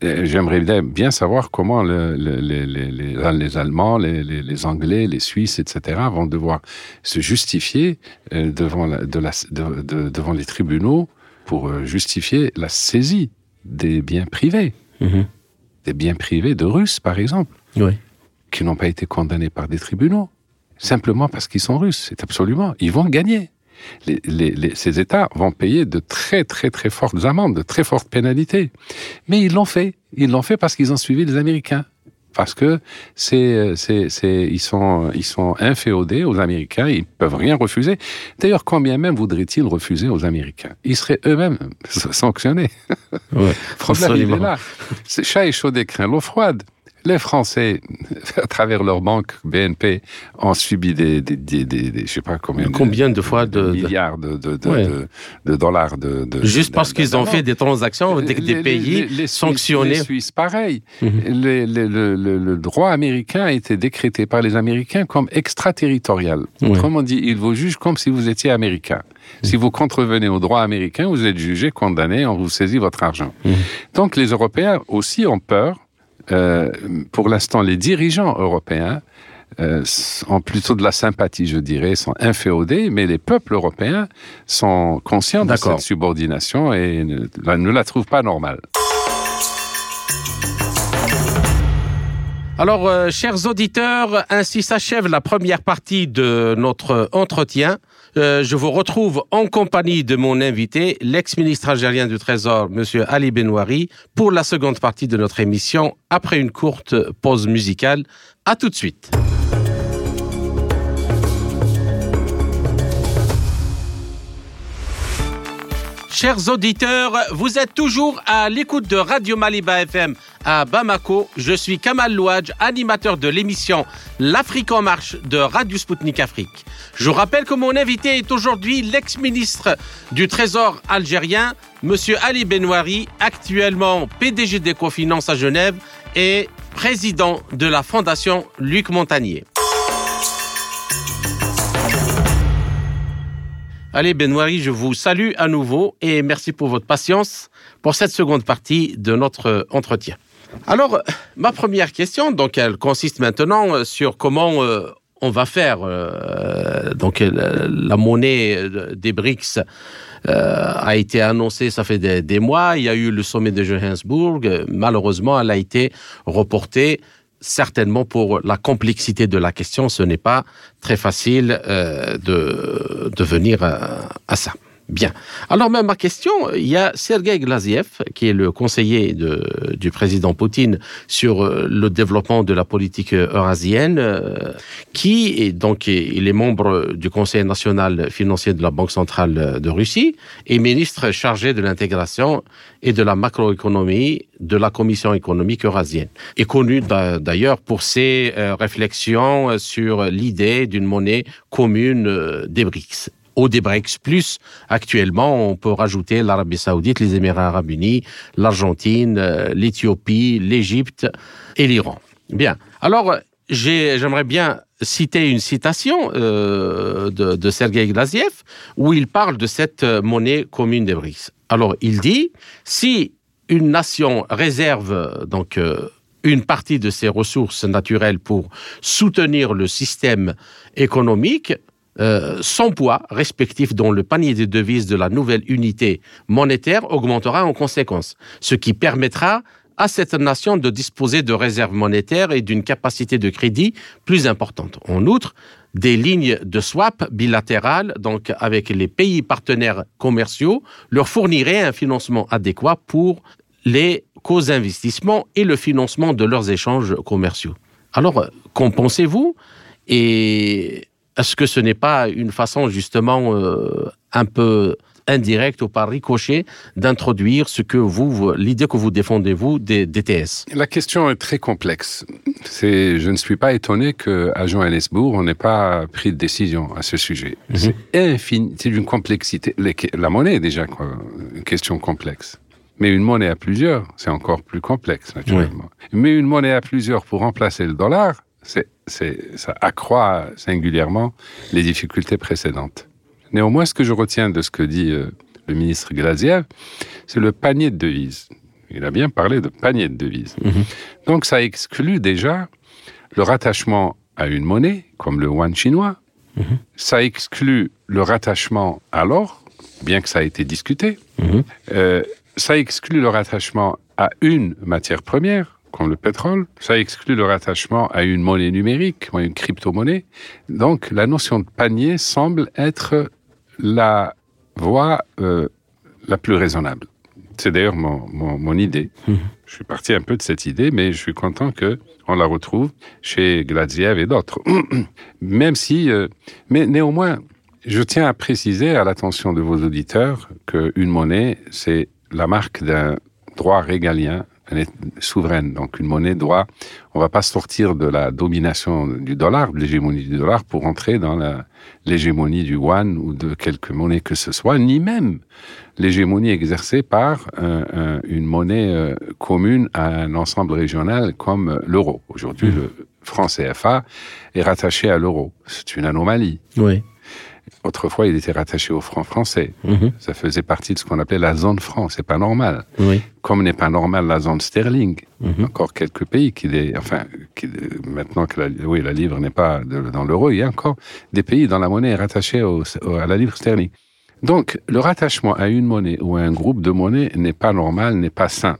Et J'aimerais bien- savoir comment le- le- les, les, les, les Allemands, les, Anglais, les Suisses, etc. vont devoir se justifier euh, devant, la, de la, de- de- devant les tribunaux pour euh, justifier la saisie des biens privés Mhm. des biens privés de Russes, par exemple, Oui. qui n'ont pas été condamnés par des tribunaux, simplement parce qu'ils sont russes. C'est absolument. Ils vont gagner. Les- les- les- ces États vont payer de très, très, très fortes amendes, de très fortes pénalités. Mais ils l'ont fait. Ils l'ont fait parce qu'ils ont suivi les Américains. parce que c'est, c'est, c'est, ils sont, ils sont inféodés aux Américains, ils peuvent rien refuser. D'ailleurs, combien même voudraient-ils refuser aux Américains? Ils seraient eux-mêmes sanctionnés. Ouais, problème, il est là. C'est chat échaudé craint l'eau froide. Les Français, à travers leur banque BNP, ont subi des, des, des, des- des- je sais pas combien, Combien de fois de- de- milliards de, de, de, Ouais. de- de dollars de, Juste parce qu'ils ont fait des transactions avec des Les- pays les- les Suisses- sanctionnés. Les Suisses, pareil. Mhm. Le, le- le droit américain a été décrété par les Américains comme extraterritorial. Ouais. Autrement dit, ils vous jugent comme si vous étiez américain. Si vous contrevenez au droit américain, vous êtes jugé, condamné, on vous saisit votre argent. Mhm. Donc les Européens aussi ont peur. Euh, pour l'instant, les dirigeants européens euh, ont plutôt de la sympathie, je dirais, sont inféodés, mais les peuples européens sont conscients de cette subordination et ne la trouvent pas normale. Alors, euh, chers auditeurs, ainsi s'achève la première partie de notre entretien. Euh, je vous retrouve en compagnie de mon invité, l'ex-ministre algérien du Trésor, Monsieur Ali Benouari, pour la seconde partie de notre émission, après une courte pause musicale. À tout de suite. Chers auditeurs, vous êtes toujours à l'écoute de Radio Maliba FM à Bamako. Je suis Kamal Louadj, animateur de l'émission L'Afrique en marche de Radio Sputnik Afrique. Je rappelle que mon invité est aujourd'hui l'ex-ministre du Trésor algérien, Monsieur Ali Benouari, actuellement PDG d'Ecofinance à Genève et président de la Fondation Luc Montagnier. Allez, Benouari, je vous salue à nouveau et merci pour votre patience pour cette seconde partie de notre entretien. Alors, ma première question, donc, elle consiste maintenant euh, sur comment euh, on va faire. euh, donc, euh, la monnaie euh, des BRICS euh, a été annoncée, ça fait des, mois. Il y a eu le sommet de Johannesburg. Euh, Malheureusement, elle a été reportée certainement pour la complexité de la question, ce n'est pas très facile euh, de, de venir à, à ça. Bien. Alors, ma question, il y a Sergei Glaziev, qui est le conseiller de, du président Poutine sur euh, le développement de la politique eurasienne, euh, qui est donc il est membre du Conseil national financier de la Banque centrale de Russie et ministre chargé de l'intégration et de la macroéconomie de la Commission économique eurasienne. Est connu d'a- d'ailleurs pour ses euh, réflexions euh, sur l'idée d'une monnaie commune euh, des BRICS. Au BRICS plus, actuellement, on peut rajouter l'Arabie Saoudite, les Émirats Arabes Unis, l'Argentine, euh, l'Éthiopie, l'Égypte et l'Iran. Bien. Alors, j'ai- j'aimerais bien citer une citation euh, de, de Sergei Glaziev où il parle de cette euh, monnaie commune des BRICS. Alors, il dit, si une nation réserve donc une partie de ses ressources naturelles pour soutenir le système économique, euh, son poids respectif dans le panier des devises de la nouvelle unité monétaire augmentera en conséquence, ce qui permettra à cette nation de disposer de réserves monétaires et d'une capacité de crédit plus importante. En outre, des lignes de swap bilatérales, donc avec les pays partenaires commerciaux, leur fourniraient un financement adéquat pour les co-investissements et le financement de leurs échanges commerciaux. Alors, qu'en pensez-vous? Et est-ce que ce n'est pas une façon justement euh, un peu indirecte ou par ricochet d'introduire ce que vous, l'idée que vous défendez vous des DTS La question est très complexe. C'est, je ne suis pas étonné qu'à Johannesburg, on n'ait pas pris de décision à ce sujet. C'est infini, c'est d'une complexité. La monnaie est déjà une question complexe. Mais une monnaie à plusieurs, c'est encore plus complexe, naturellement. Mais une monnaie à plusieurs pour remplacer le dollar, ça accroît singulièrement les difficultés précédentes. Néanmoins, ce que je retiens de ce que dit euh, le ministre Glaziev, c'est le panier de devises. Il a bien parlé de panier de devises. Donc ça exclut déjà le rattachement à une monnaie, comme le yuan chinois. Ça exclut le rattachement à l'or, bien que ça a été discuté. Euh, ça exclut le rattachement à une matière première, comme le pétrole. Ça exclut le rattachement à une monnaie numérique, ou à une crypto-monnaie. Donc la notion de panier semble être la voie euh, la plus raisonnable. C'est d'ailleurs mon, mon, mon idée. Mhm. Je suis parti un peu de cette idée, mais je suis content que on la retrouve chez Gladziev et d'autres. Même si, euh, mais néanmoins, je tiens à préciser à l'attention de vos auditeurs qu'une monnaie, c'est la marque d'un droit régalien, elle est souveraine. Donc une monnaie droit, on va pas sortir de la domination du dollar, de l'hégémonie du dollar, pour entrer dans l'hégémonie du yuan ou de quelque monnaie que ce soit, ni même l'hégémonie exercée par euh, un- une monnaie euh, commune à un ensemble régional comme euh, l'euro. Aujourd'hui, le franc CFA est rattaché à l'euro. C'est une anomalie. Oui. Autrefois, il était rattaché au franc français. Mhm. Ça faisait partie de ce qu'on appelait la zone franc. C'est pas normal. Oui. Comme n'est pas normal la zone sterling. Mhm. Encore quelques pays qui, les- enfin, qui, maintenant que la, oui, la livre n'est pas de- dans l'euro, il y a encore des pays dont la monnaie est rattachée au- au- à la livre sterling. Donc, le rattachement à une monnaie ou à un groupe de monnaies n'est pas normal, n'est pas sain.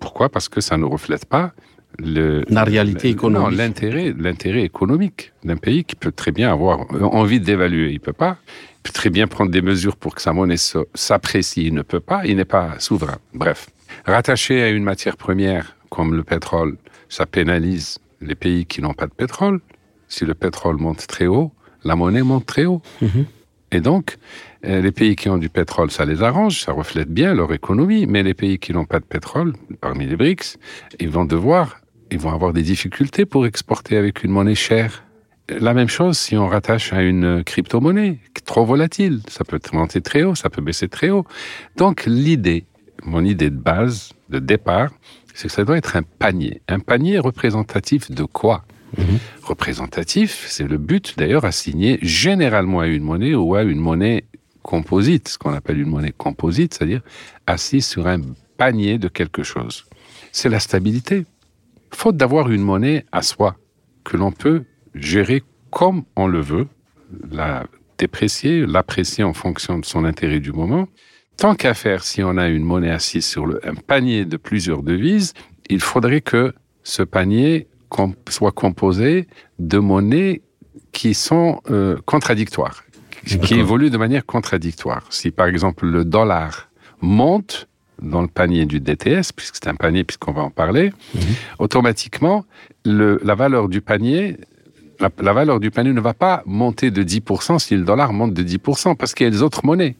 Pourquoi? Parce que ça ne reflète pas le, La réalité économique. L'intérêt, l'intérêt économique d'un pays qui peut très bien avoir envie d'évaluer, il peut pas. Il peut très bien prendre des mesures pour que sa monnaie s'apprécie, il ne peut pas. Il n'est pas souverain. Bref, rattaché à une matière première comme le pétrole, ça pénalise les pays qui n'ont pas de pétrole. Si le pétrole monte très haut, la monnaie monte très haut. Mhm. Et donc, euh, les pays qui ont du pétrole, ça les arrange, ça reflète bien leur économie, mais les pays qui n'ont pas de pétrole, parmi les BRICS, ils vont devoir, ils vont avoir des difficultés pour exporter avec une monnaie chère. La même chose si on rattache à une crypto-monnaie, trop volatile. Ça peut monter très haut, ça peut baisser très haut. Donc, l'idée, mon idée de base, de départ, c'est que ça doit être un panier. Un panier représentatif de quoi? Représentatif, c'est le but d'ailleurs assigné généralement à une monnaie ou à une monnaie composite, ce qu'on appelle une monnaie composite, c'est-à-dire assise sur un panier de quelque chose. C'est la stabilité. Faute d'avoir une monnaie à soi, que l'on peut gérer comme on le veut, la déprécier, l'apprécier en fonction de son intérêt du moment. Tant qu'à faire, si on a une monnaie assise sur le- un panier de plusieurs devises, il faudrait que ce panier com- soit composé de monnaies qui sont euh, contradictoires, qui évoluent de manière contradictoire. Si par exemple le dollar monte dans le panier du DTS, puisque c'est un panier, puisqu'on va en parler, automatiquement, le- la valeur du panier, la, la valeur du panier ne va pas monter de 10% si le dollar monte de 10%, parce qu'il y a les autres monnaies.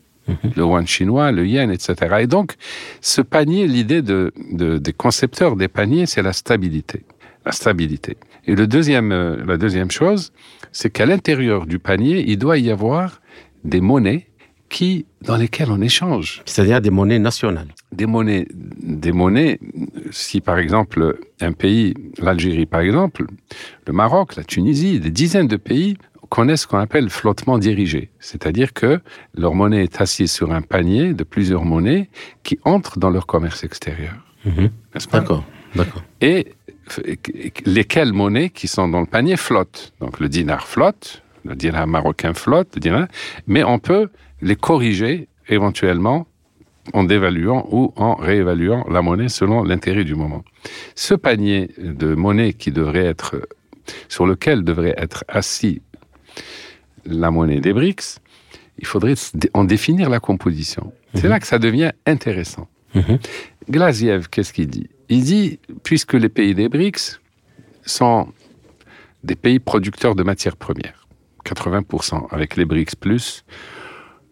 Le yuan chinois, le yen, etc. Et donc, ce panier, l'idée de, de- des concepteurs des paniers, c'est la stabilité. La stabilité. Et le deuxième, euh, la deuxième chose, c'est qu'à l'intérieur du panier, il doit y avoir des monnaies qui, dans lesquelles on échange C'est-à-dire des monnaies nationales. des monnaies, des monnaies, si par exemple un pays, l'Algérie par exemple, le Maroc, la Tunisie, des dizaines de pays connaissent ce qu'on appelle flottement dirigé. C'est-à-dire que leur monnaie est assise sur un panier de plusieurs monnaies qui entrent dans leur commerce extérieur. Mhm. N'est-ce pas? D'accord. D'accord. et lesquelles monnaies qui sont dans le panier flottent. Donc le dinar flotte, le dinar marocain flotte, le dinar, mais on peut les corriger éventuellement en dévaluant ou en réévaluant la monnaie selon l'intérêt du moment. Ce panier de monnaie qui devrait être, sur lequel devrait être assis la monnaie des BRICS, il faudrait en définir la composition. C'est là que ça devient intéressant. Mhm. Glaziev, qu'est-ce qu'il dit? Il dit, puisque les pays des BRICS sont des pays producteurs de matières premières, 80% avec les BRICS plus,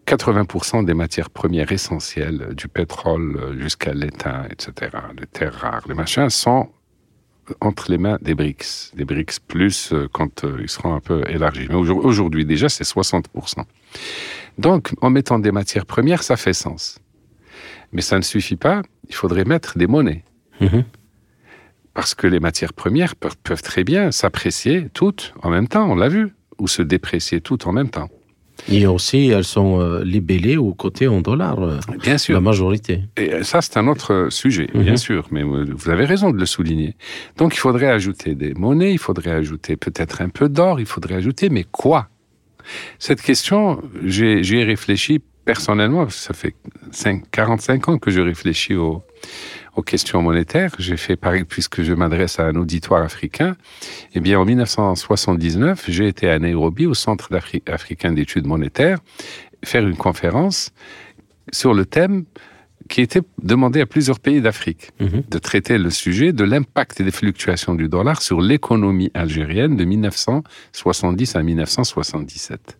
80% des matières premières essentielles, du pétrole jusqu'à l'étain, etc., les terres rares, les machins, sont entre les mains des BRICS. Des BRICS plus euh, quand euh, ils seront un peu élargis. Mais aujourd- aujourd'hui, déjà, c'est 60%. Donc, en mettant des matières premières, ça fait sens. Mais ça ne suffit pas, il faudrait mettre des monnaies. Mhm. Parce que les matières premières peuvent, peuvent très bien s'apprécier toutes en même temps, on l'a vu, ou se déprécier toutes en même temps. Et aussi, elles sont euh, libellées ou cotées en dollars, euh, Bien sûr. la majorité. Et ça, c'est un autre sujet, bien Mhm. sûr, mais vous avez raison de le souligner. Donc, il faudrait ajouter des monnaies, il faudrait ajouter peut-être un peu d'or, il faudrait ajouter, mais quoi? Cette question, j'ai j'y ai réfléchi personnellement, ça fait 5, 45 ans que je réfléchis aux, aux questions monétaires. J'ai fait, pareil, puisque je m'adresse à un auditoire africain, eh bien, en 1979, j'ai été à Nairobi, au Centre d'Afri- africain d'études monétaires, faire une conférence sur le thème qui était demandé à plusieurs pays d'Afrique Mhm. de traiter le sujet de l'impact des fluctuations du dollar sur l'économie algérienne de 1970 à 1977.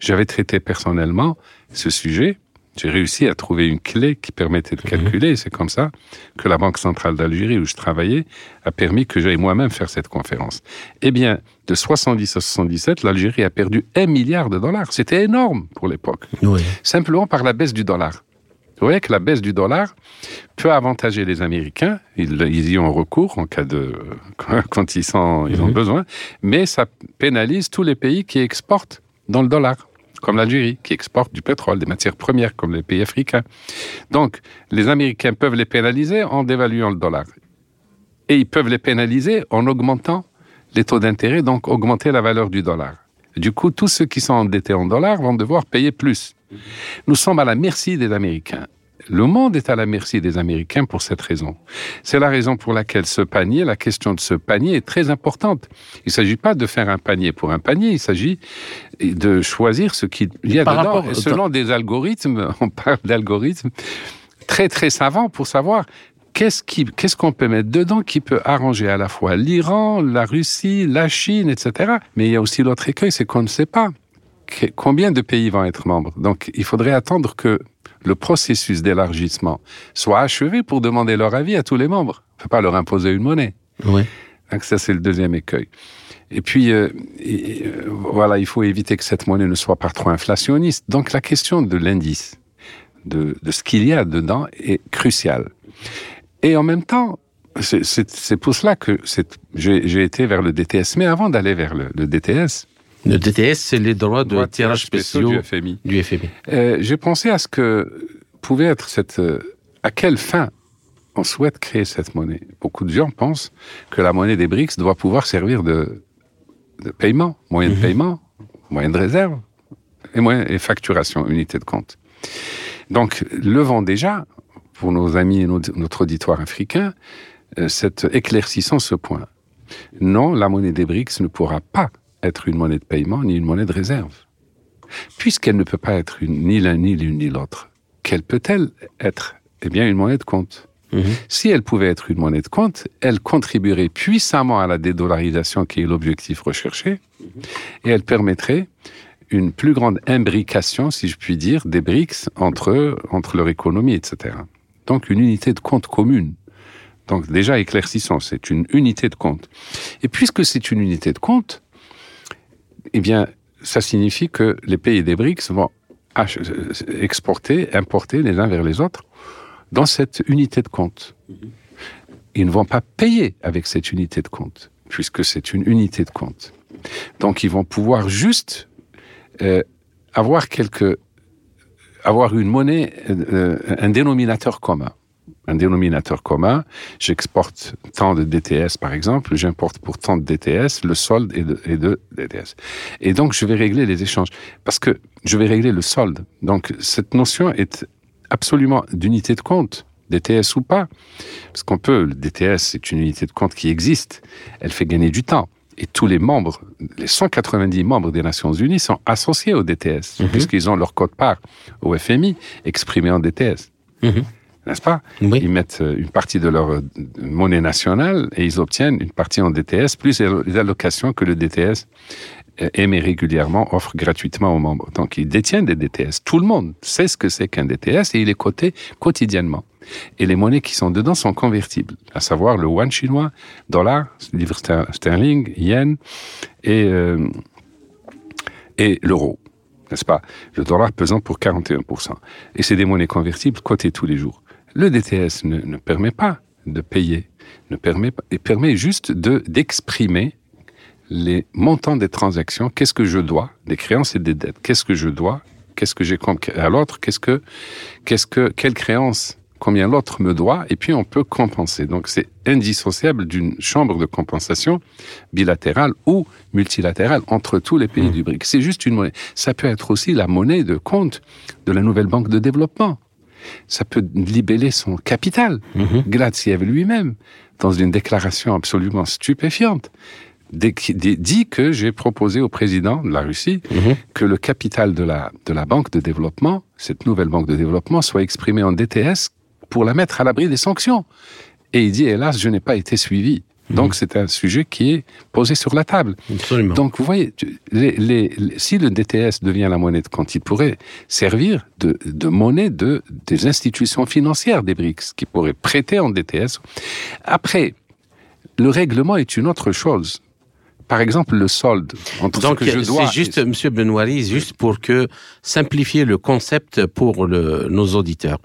J'avais traité personnellement ce sujet. J'ai réussi à trouver une clé qui permettait de calculer. et C'est comme ça que la Banque centrale d'Algérie, où je travaillais, a permis que j'aille moi-même faire cette conférence. Eh bien, de 70 à 77, l'Algérie a perdu un milliard de dollars. C'était énorme pour l'époque Oui. simplement par la baisse du dollar. Vous voyez que la baisse du dollar peut avantager les Américains, ils, ils y ont recours en cas de quand ils, sont, ils ont Mhm. besoin, mais ça pénalise tous les pays qui exportent dans le dollar, comme l'Algérie, qui exporte du pétrole, des matières premières, comme les pays africains. Donc, les Américains peuvent les pénaliser en dévaluant le dollar. Et ils peuvent les pénaliser en augmentant les taux d'intérêt, donc augmenter la valeur du dollar. Du coup, tous ceux qui sont endettés en dollars vont devoir payer plus. Nous sommes à la merci des Américains. Le monde est à la merci des Américains pour cette raison. C'est la raison pour laquelle ce panier, la question de ce panier est très importante. Il ne s'agit pas de faire un panier pour un panier, il s'agit de choisir ce qu'il y a Par dedans. rapport- Et selon des algorithmes, on parle d'algorithmes très très savants pour savoir qu'est-ce qu'on peut mettre dedans qui peut arranger à la fois l'Iran, la Russie, la Chine, etc. Mais il y a aussi l'autre écueil, c'est qu'on ne sait pas que- combien de pays vont être membres. Donc, il faudrait attendre que le processus d'élargissement soit achevé pour demander leur avis à tous les membres. On ne peut pas leur imposer une monnaie. Oui. Donc, ça, c'est le deuxième écueil. Et puis, euh, et, euh, voilà, il faut éviter que cette monnaie ne soit pas trop inflationniste. Donc, la question de l'indice, de, de ce qu'il y a dedans, est cruciale. Et en même temps, c'est- pour cela que j'ai j'ai été vers le DTS. Mais avant d'aller vers le, le DTS, Le DTS, c'est les droits de tirage spéciaux du FMI. du FMI. Euh, j'ai pensé à ce que pouvait être cette. euh, à quelle fin on souhaite créer cette monnaie. Beaucoup de gens pensent que la monnaie des BRICS doit pouvoir servir de, de paiement, moyen de Mhm. paiement, moyen de réserve et, moyen, et facturation, unité de compte. Donc, levons déjà, pour nos amis et notre, auditoire africain, euh, cette, éclaircissons ce point. Non, la monnaie des BRICS ne pourra pas être une monnaie de paiement ni une monnaie de réserve. Puisqu'elle ne peut pas être une, ni l'un ni l'une ni l'autre, quelle peut-elle être Eh bien, une monnaie de compte? Mhm. Si elle pouvait être une monnaie de compte, elle contribuerait puissamment à la dédollarisation qui est l'objectif recherché, et elle permettrait une plus grande imbrication, si je puis dire, des BRICS entre, entre leur économie, etc. Donc une unité de compte commune. Donc déjà éclaircissons, c'est une unité de compte. Et puisque c'est une unité de compte, eh bien, ça signifie que les pays des BRICS vont exporter, importer les uns vers les autres dans cette unité de compte. Ils ne vont pas payer avec cette unité de compte, puisque c'est une unité de compte. Donc, ils vont pouvoir juste euh, avoir une monnaie, euh, un dénominateur commun. Un dénominateur commun. J'exporte tant de DTS, par exemple, j'importe pour tant de DTS, le solde est de, est de DTS. Et donc, je vais régler les échanges. Parce que je vais régler le solde. Donc, cette notion est absolument d'unité de compte, DTS ou pas. Parce qu'on peut, le DTS, c'est une unité de compte qui existe. Elle fait gagner du temps. Et tous les membres, les 190 membres des Nations Unies sont associés au DTS, Mhm. puisqu'ils ont leur code-part au FMI exprimé en DTS. Mhm. N'est-ce pas? Oui. Ils mettent euh, une partie de leur euh, monnaie nationale et ils obtiennent une partie en DTS, plus les allocations que le DTS euh, émet régulièrement, offre gratuitement aux membres. Donc ils détiennent des DTS. Tout le monde sait ce que c'est qu'un DTS et il est coté quotidiennement. Et les monnaies qui sont dedans sont convertibles, à savoir le yuan chinois, dollar, livre ster- sterling, yen et, euh, et l'euro. N'est-ce pas? Le dollar pesant pour 41%. Et c'est des monnaies convertibles cotées tous les jours. Le DTS ne, ne permet pas de payer, ne permet pas, il permet juste de d'exprimer les montants des transactions. Qu'est-ce que je dois? Des créances et des dettes. Qu'est-ce que je dois? Qu'est-ce que j'ai à l'autre? Qu'est-ce que, qu'est-ce que, quelle créance Combien l'autre me doit? Et puis on peut compenser. Donc c'est indissociable d'une chambre de compensation bilatérale ou multilatérale entre tous les pays du BRIC. C'est juste une monnaie. Ça peut être aussi la monnaie de compte de la nouvelle banque de développement. Ça peut libeller son capital. Mhm. Gladiev lui-même, dans une déclaration absolument stupéfiante, dit que j'ai proposé au président de la Russie Mhm. que le capital de la, de la banque de développement, cette nouvelle banque de développement, soit exprimé en DTS pour la mettre à l'abri des sanctions. Et il dit, hélas, je n'ai pas été suivi. Donc c'est un sujet qui est posé sur la table. Absolument. Donc vous voyez, tu- les- les- les- si le DTS devient la monnaie de compte, il pourrait servir de, de monnaie de, des institutions financières des BRICS qui pourraient prêter en DTS. Après, le règlement est une autre chose. Par exemple, le solde entre Donc, ce que je dois. c'est juste, Monsieur Benoît, juste pour que simplifier le concept pour le- nos auditeurs.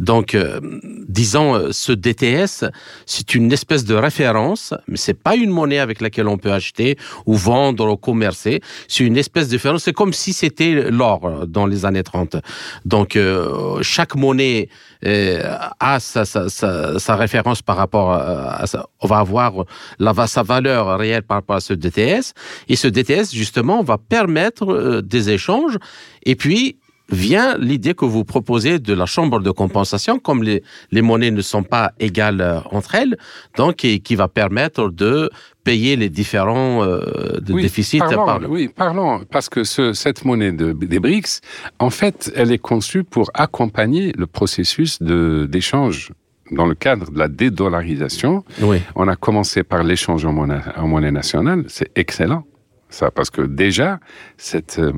Donc, euh, disons, euh, ce DTS, c'est une espèce de référence, mais c'est pas une monnaie avec laquelle on peut acheter ou vendre ou commercer. C'est une espèce de référence. C'est comme si c'était l'or dans les années 30. Donc, euh, chaque monnaie a sa, sa, sa, référence par rapport à, à ça. On va avoir sa valeur réelle par rapport à ce DTS. Et ce DTS, justement, va permettre euh, des échanges. Et puis, vient l'idée que vous proposez de la chambre de compensation, comme les, monnaies ne sont pas égales euh, entre elles, donc qui va permettre de payer les différents euh, de Oui, déficits. parlons, par le- oui, parlons, parce que ce, cette monnaie de- des BRICS, en fait, elle est conçue pour accompagner le processus d'échange dans le cadre de la dédollarisation. Oui. On a commencé par l'échange en monnaie, en monnaie nationale, c'est excellent. Ça, parce que déjà, cette, euh,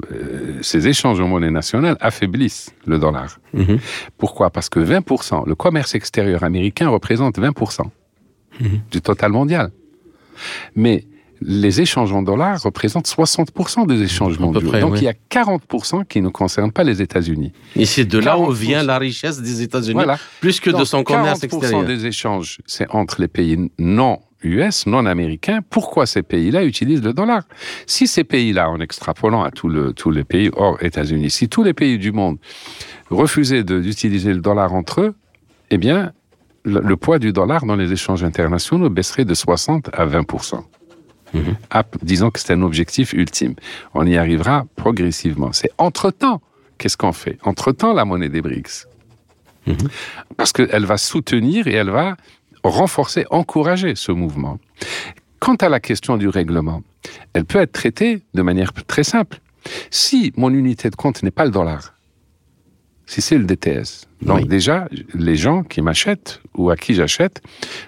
ces échanges en monnaie nationale affaiblissent le dollar. Mhm. Pourquoi? Parce que 20%, le commerce extérieur américain représente 20% Mhm. du total mondial. Mais les échanges en dollars représentent 60% des échanges mondiaux. près, Donc oui. il y a 40% qui ne concernent pas les États-Unis. Et c'est de là où 40%. vient la richesse des États-Unis, Voilà. plus que de son commerce 40% extérieur. des échanges, c'est entre les pays non US, non américains. Pourquoi ces pays-là utilisent le dollar? Si ces pays-là, en extrapolant à tout le- tous les pays hors États-Unis, si tous les pays du monde refusaient d'utiliser le dollar entre eux, eh bien, le, poids du dollar dans les échanges internationaux baisserait de 60 à 20 Ah, disons que c'est un objectif ultime. On y arrivera progressivement. C'est entre-temps, qu'est-ce qu'on fait? Entre-temps, la monnaie des BRICS. Parce qu'elle va soutenir et elle va renforcer, encourager ce mouvement. Quant à la question du règlement, elle peut être traitée de manière très simple. Si mon unité de compte n'est pas le dollar, si c'est le DTS, donc Oui. déjà, les gens qui m'achètent ou à qui j'achète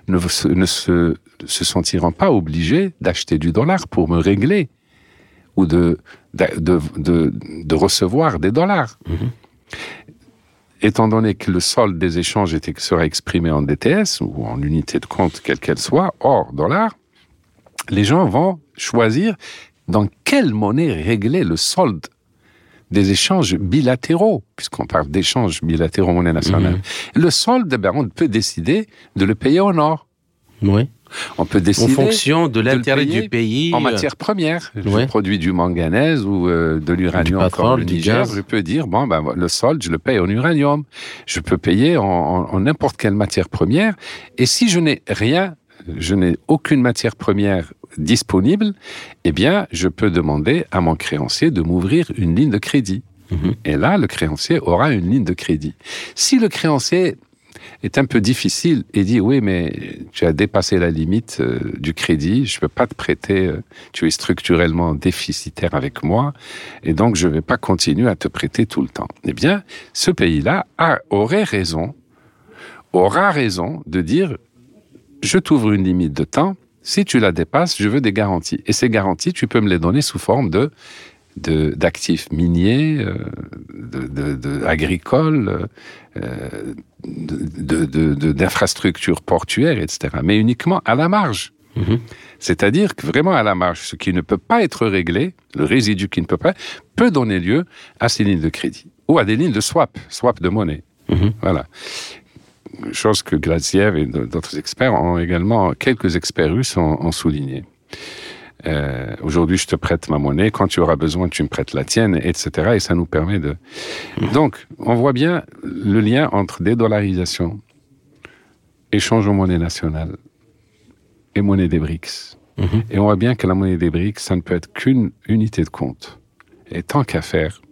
ne, se- ne se, se sentiront pas obligés d'acheter du dollar pour me régler ou de, de, de, de- de recevoir des dollars. Étant donné que le solde des échanges était, sera exprimé en DTS ou en unité de compte, quelle qu'elle soit, hors dollar, les gens vont choisir dans quelle monnaie régler le solde des échanges bilatéraux, puisqu'on parle d'échanges bilatéraux monnaie nationale. Le solde, ben, on peut décider de le payer en or. Oui. On peut En décider fonction de l'intérêt du pays. en euh, matière première. Ouais. Je produis du manganèse ou euh, de l'uranium Du du Niger. gaz. Je peux dire, bon, ben, le solde, je le paye en uranium. Je peux payer en- en en n'importe quelle matière première. Et si je n'ai rien, je n'ai aucune matière première disponible, eh bien, je peux demander à mon créancier de m'ouvrir une ligne de crédit. Mhm. Et là, le créancier aura une ligne de crédit. Si le créancier est un peu difficile et dit oui mais tu as dépassé la limite euh, du crédit, je peux pas te prêter, euh, tu es structurellement déficitaire avec moi et donc je vais pas continuer à te prêter tout le temps. Eh bien, ce pays-là aurait raison, aura raison de dire je t'ouvre une limite de temps, si tu la dépasses, je veux des garanties. Et ces garanties, tu peux me les donner sous forme de d'actifs miniers, euh, de, de- de- agricoles, euh, d'infrastructures portuaires, etc. Mais uniquement à la marge. Mhm. C'est-à-dire que vraiment à la marge, ce qui ne peut pas être réglé, le résidu qui ne peut pas, peut donner lieu à ces lignes de crédit ou à des lignes de swap, swap de monnaie. Mhm. Voilà. Chose que Glaziev et d'autres experts ont également, quelques experts russes ont, ont souligné. Euh, Aujourd'hui, je te prête ma monnaie. Quand tu auras besoin, tu me prêtes la tienne, etc. Et ça nous permet de. Donc, on voit bien le lien entre dédollarisation, échange en monnaie nationale et monnaie des BRICS. Mhm. Et on voit bien que la monnaie des BRICS, ça ne peut être qu'une unité de compte. Et tant qu'à faire,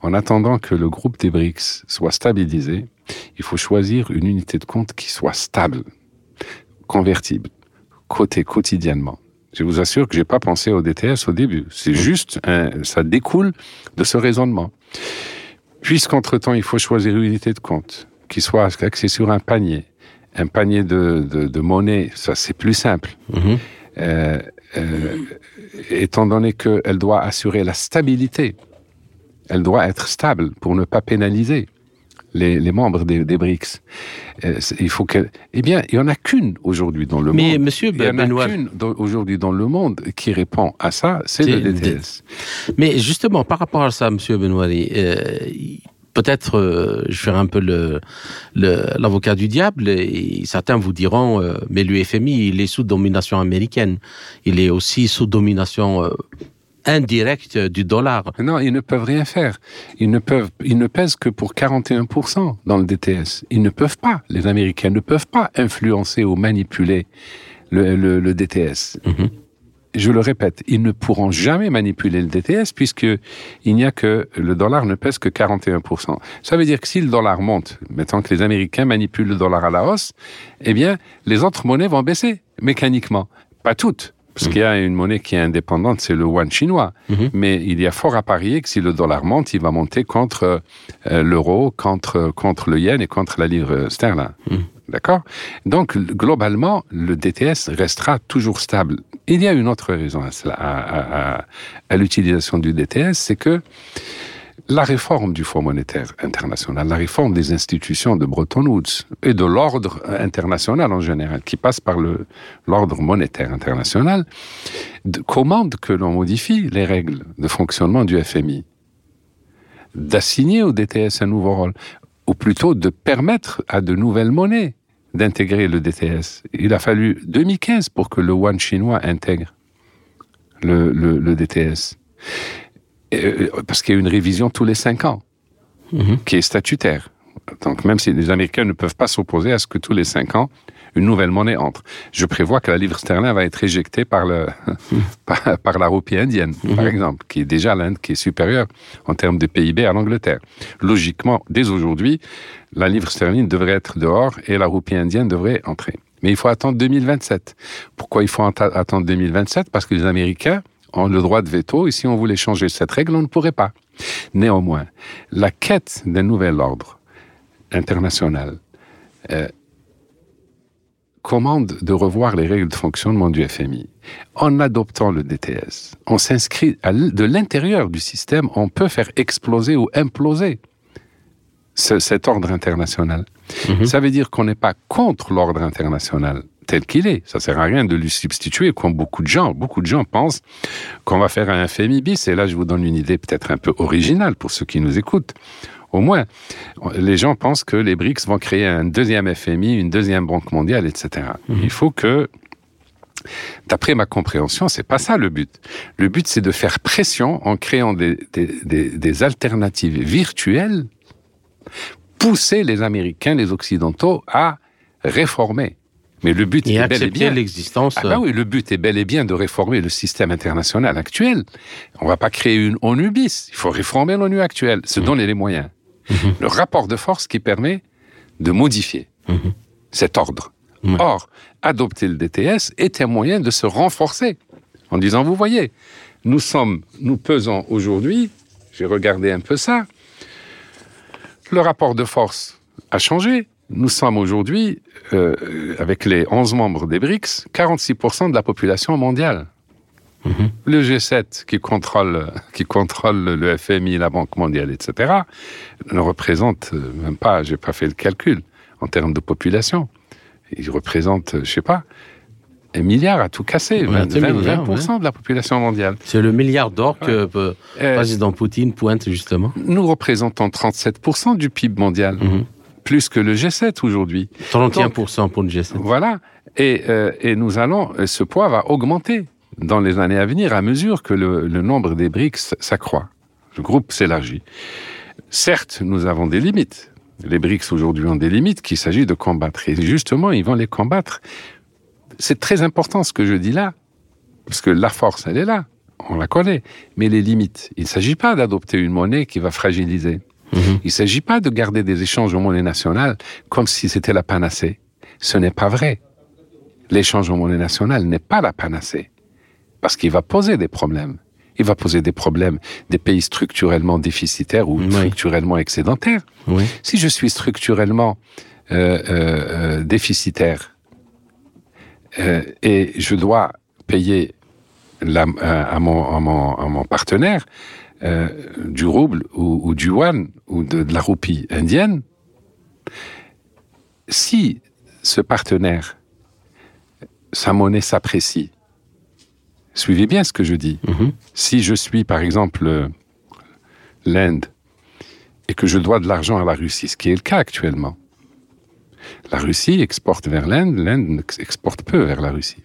en attendant que le groupe des BRICS soit stabilisé, il faut choisir une unité de compte qui soit stable, convertible, cotée quotidiennement. Je vous assure que j'ai pas pensé au DTS au début. C'est juste, ça découle de ce raisonnement. Puisqu'entre-temps, il faut choisir une unité de compte qui soit axée sur un panier, un panier de, de, monnaie, ça c'est plus simple. Mhm. Euh, euh, étant donné qu'elle doit assurer la stabilité, elle doit être stable pour ne pas pénaliser les, membres des, BRICS. Euh, il faut que, eh bien, il y en a qu'une aujourd'hui dans le Mais monde. Monsieur il y en a qu'une aujourd'hui dans le monde qui répond à ça, c'est le DTS. Mais justement, par rapport à ça, Monsieur Benoît, euh, peut-être, euh, je ferai un peu le l'avocat du diable. Et certains vous diront, euh, mais l'UFMI, il est sous domination américaine. Il est aussi sous domination indirect du dollar. Non, ils ne peuvent rien faire. Ils ne peuvent, ils ne pèsent que pour 41% dans le DTS. Ils ne peuvent pas, les Américains ne peuvent pas influencer ou manipuler le, DTS. Mhm. Je le répète, ils ne pourront jamais manipuler le DTS puisque il n'y a que le dollar ne pèse que 41%. Ça veut dire que si le dollar monte, mettons que les Américains manipulent le dollar à la hausse, eh bien, les autres monnaies vont baisser mécaniquement. Pas toutes. Parce qu'il y a une monnaie qui est indépendante, c'est le yuan chinois. Mhm. Mais il y a fort à parier que si le dollar monte, il va monter contre euh, l'euro, contre, contre le yen et contre la livre sterling. Mhm. D'accord? Donc, globalement, le DTS restera toujours stable. Il y a une autre raison à, à l'utilisation du DTS, c'est que la réforme du Fonds monétaire international, la réforme des institutions de Bretton Woods et de l'ordre international en général, qui passe par l'ordre monétaire international, commande que l'on modifie les règles de fonctionnement du FMI, d'assigner au DTS un nouveau rôle, ou plutôt de permettre à de nouvelles monnaies d'intégrer le DTS. Il a fallu 2015 pour que le yuan chinois intègre le, le DTS. Euh, parce qu'il y a une révision tous les cinq ans, mhm. qui est statutaire. Donc même si les Américains ne peuvent pas s'opposer à ce que tous les cinq ans, une nouvelle monnaie entre. Je prévois que la livre sterling va être éjectée par, le, par, la roupie indienne, mhm. par exemple, qui est déjà l'Inde qui est supérieure en termes de PIB à l'Angleterre. Logiquement, dès aujourd'hui, la livre sterling devrait être dehors et la roupie indienne devrait entrer. Mais il faut attendre 2027. Pourquoi il faut attendre 2027 Parce que les Américains ont le droit de veto et si on voulait changer cette règle, on ne pourrait pas. Néanmoins, la quête d'un nouvel ordre international euh, commande de revoir les règles de fonctionnement du FMI. En adoptant le DTS, on s'inscrit de l'intérieur du système, on peut faire exploser ou imploser cet ordre international. Mhm. Ça veut dire qu'on n'est pas contre l'ordre international tel qu'il est. Ça sert à rien de lui substituer, comme beaucoup de gens. Beaucoup de gens pensent qu'on va faire un FMI bis. Et là, je vous donne une idée peut-être un peu originale pour ceux qui nous écoutent. Au moins, les gens pensent que les BRICS vont créer un deuxième FMI, une deuxième banque mondiale, etc. Mhm. Il faut que D'après ma compréhension, c'est pas ça le but. Le but, c'est de faire pression en créant des, des alternatives virtuelles, pousser les Américains, les Occidentaux à réformer. Mais le but est bel et bien l'existence. Ah bah oui, le but est bel et bien de réformer le système international actuel. On va pas créer une ONU bis. Il faut réformer l'ONU actuelle, se mmh. donner les moyens. Mmh. Le rapport de force qui permet de modifier mmh. cet ordre. Or, adopter le DTS est un moyen de se renforcer en disant, vous voyez, nous sommes, nous pesons aujourd'hui, j'ai regardé un peu ça, le rapport de force a changé. Nous sommes aujourd'hui, euh, avec les 11 membres des BRICS, 46% de la population mondiale. Mhm. Le G7 qui contrôle, qui contrôle le FMI, la Banque mondiale, etc., ne représente euh, même pas, j'ai pas fait le calcul, en termes de population. Il représente, je sais pas, un milliard à tout casser, 20%, de la population mondiale. C'est le milliard d'or que le euh, président Poutine pointe justement. Nous représentons 37% du PIB mondial. Mhm plus que le G7 aujourd'hui. 31% pour le G7. Voilà. Et, euh, et, nous allons, ce poids va augmenter dans les années à venir à mesure que le, le nombre des BRICS s'accroît. Le groupe s'élargit. Certes, nous avons des limites. Les BRICS aujourd'hui ont des limites qu'il s'agit de combattre. Et justement, ils vont les combattre. C'est très important ce que je dis là, parce que la force, elle est là. On la connaît. Mais les limites, il ne s'agit pas d'adopter une monnaie qui va fragiliser. Mhm. Il ne s'agit pas de garder des échanges au monnaie nationale comme si c'était la panacée. Ce n'est pas vrai. L'échange au monnaie nationale n'est pas la panacée. Parce qu'il va poser des problèmes. Il va poser des problèmes des pays structurellement déficitaires ou structurellement excédentaires. Si je suis structurellement euh, euh, déficitaire et je dois payer à, mon, partenaire du rouble ou, du yuan ou de, de la roupie indienne, si ce partenaire, sa monnaie s'apprécie, suivez bien ce que je dis. Mhm. Si je suis, par exemple, l'Inde et que je dois de l'argent à la Russie, ce qui est le cas actuellement, la Russie exporte vers l'Inde, l'Inde exporte peu vers la Russie.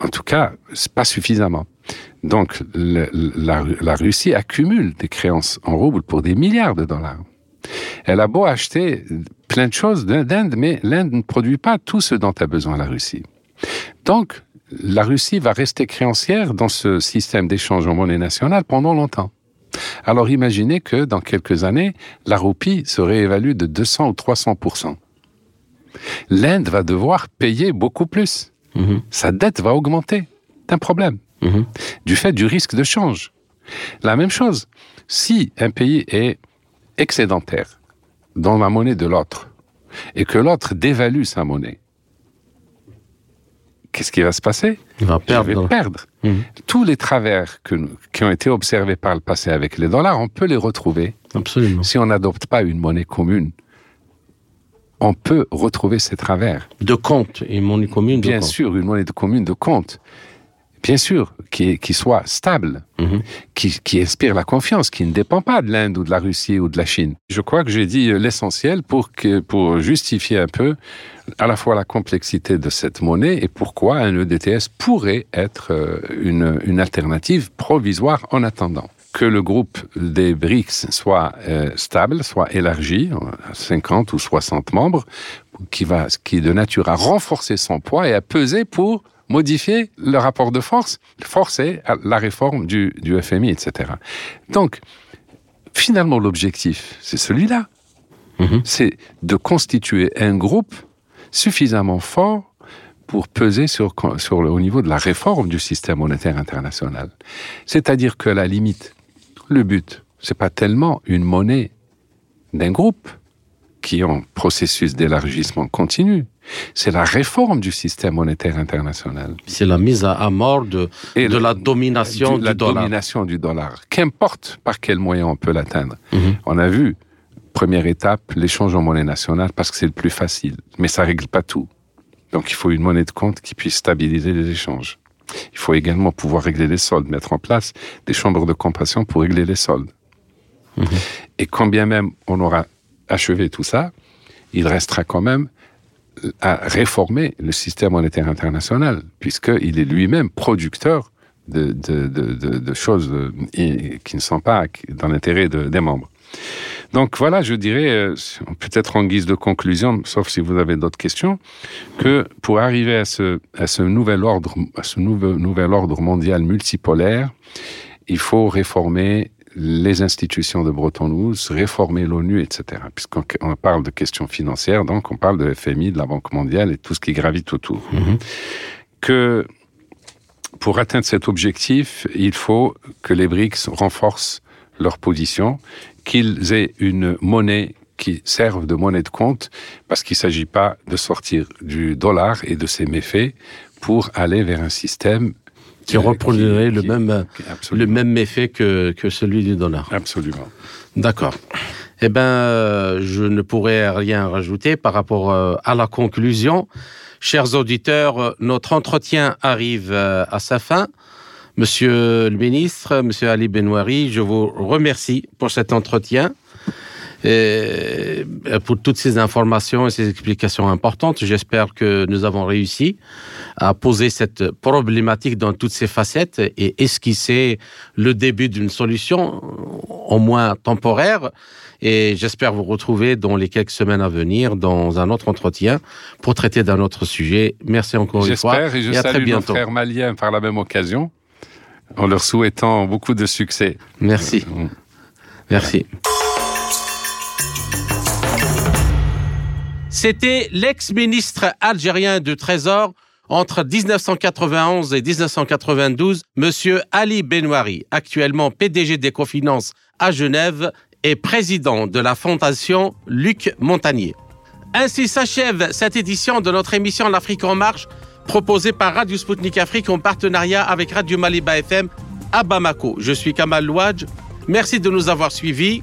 En tout cas, pas suffisamment. Donc, la Russie accumule des créances en roubles pour des milliards de dollars. Elle a beau acheter plein de choses d'Inde, mais l'Inde ne produit pas tout ce dont a besoin la Russie. Donc, la Russie va rester créancière dans ce système d'échange en monnaie nationale pendant longtemps. Alors imaginez que dans quelques années, la roupie se réévalue de 200 ou 300% L'Inde va devoir payer beaucoup plus. Mhm. Sa dette va augmenter. C'est un problème. Mhm. Du fait du risque de change. La même chose, si un pays est excédentaire dans la monnaie de l'autre et que l'autre dévalue sa monnaie, qu'est-ce qui va se passer? Il va perdre. Je vais perdre. Mhm. Tous les travers que, qui ont été observés par le passé avec les dollars, on peut les retrouver. Absolument. Si on n'adopte pas une monnaie commune, on peut retrouver ces travers. De compte, une monnaie commune de Bien sûr, une monnaie de commune de compte bien sûr, qui, qui soit stable, mhm. qui, qui, inspire la confiance, qui ne dépend pas de l'Inde ou de la Russie ou de la Chine. Je crois que j'ai dit euh, l'essentiel pour, que, pour justifier un peu à la fois la complexité de cette monnaie et pourquoi un EDTS pourrait être euh, une, une alternative provisoire en attendant que le groupe des BRICS soit euh, stable, soit élargi à 50 ou 60 membres, qui va, qui est de nature à renforcer son poids et à peser pour modifier le rapport de force, forcer la réforme du, du FMI, etc. Donc, finalement, l'objectif, c'est celui-là. Mhm. C'est de constituer un groupe suffisamment fort pour peser sur, sur le, au niveau de la réforme du système monétaire international. C'est-à-dire que, la limite, le but, c'est pas tellement une monnaie d'un groupe qui est en processus d'élargissement continu, c'est la réforme du système monétaire international. C'est la mise à mort de, de la domination du, la dollar. domination du dollar. Qu'importe par quel moyen on peut l'atteindre. Mhm. On a vu, première étape, l'échange en monnaie nationale parce que c'est le plus facile. Mais ça règle pas tout. Donc il faut une monnaie de compte qui puisse stabiliser les échanges. Il faut également pouvoir régler les soldes, mettre en place des chambres de compassion pour régler les soldes. Mhm. Et quand bien même on aura achevé tout ça, il restera quand même à réformer le système monétaire international, puisqu'il est lui-même producteur de, choses euh, qui ne sont pas dans l'intérêt des membres. Donc voilà, je dirais, euh, peut-être en guise de conclusion, sauf si vous avez d'autres questions, que pour arriver à ce, nouvel ordre, à ce nouvel ordre mondial multipolaire, il faut réformer les institutions de Bretton Woods, réformer l'ONU, etc. Puisqu'on parle de questions financières, donc on parle de FMI, de la Banque mondiale et tout ce qui gravite autour. Mhm. Que pour atteindre cet objectif, il faut que les BRICS renforcent leur position, qu'ils aient une monnaie qui serve de monnaie de compte, parce qu'il ne s'agit pas de sortir du dollar et de ses méfaits pour aller vers un système qui reproduirait le, même, le même méfait que, que celui du dollar. Absolument. D'accord. Eh bien, je ne pourrais rien rajouter par rapport euh, à la conclusion. Chers auditeurs, notre entretien arrive euh, à sa fin. Monsieur le ministre, Monsieur Ali Benouari, je vous remercie pour cet entretien. Et pour toutes ces informations et ces explications importantes, j'espère que nous avons réussi à poser cette problématique dans toutes ses facettes et esquisser le début d'une solution, au moins temporaire. Et j'espère vous retrouver dans les quelques semaines à venir dans un autre entretien pour traiter d'un autre sujet. Merci encore une fois. J'espère et je salue nos frères maliens par la même occasion en leur souhaitant beaucoup de succès. Merci. Merci. C'était l'ex-ministre algérien du Trésor, Entre 1991 et 1992, Monsieur Ali Benouari, actuellement PDG d'Ecofinance à Genève, est président de la fondation Luc Montagnier. Ainsi s'achève cette édition de notre émission L'Afrique en marche, proposée par Radio Sputnik Afrique en partenariat avec Radio Maliba FM à Bamako. Je suis Kamal Louadj. Merci de nous avoir suivis.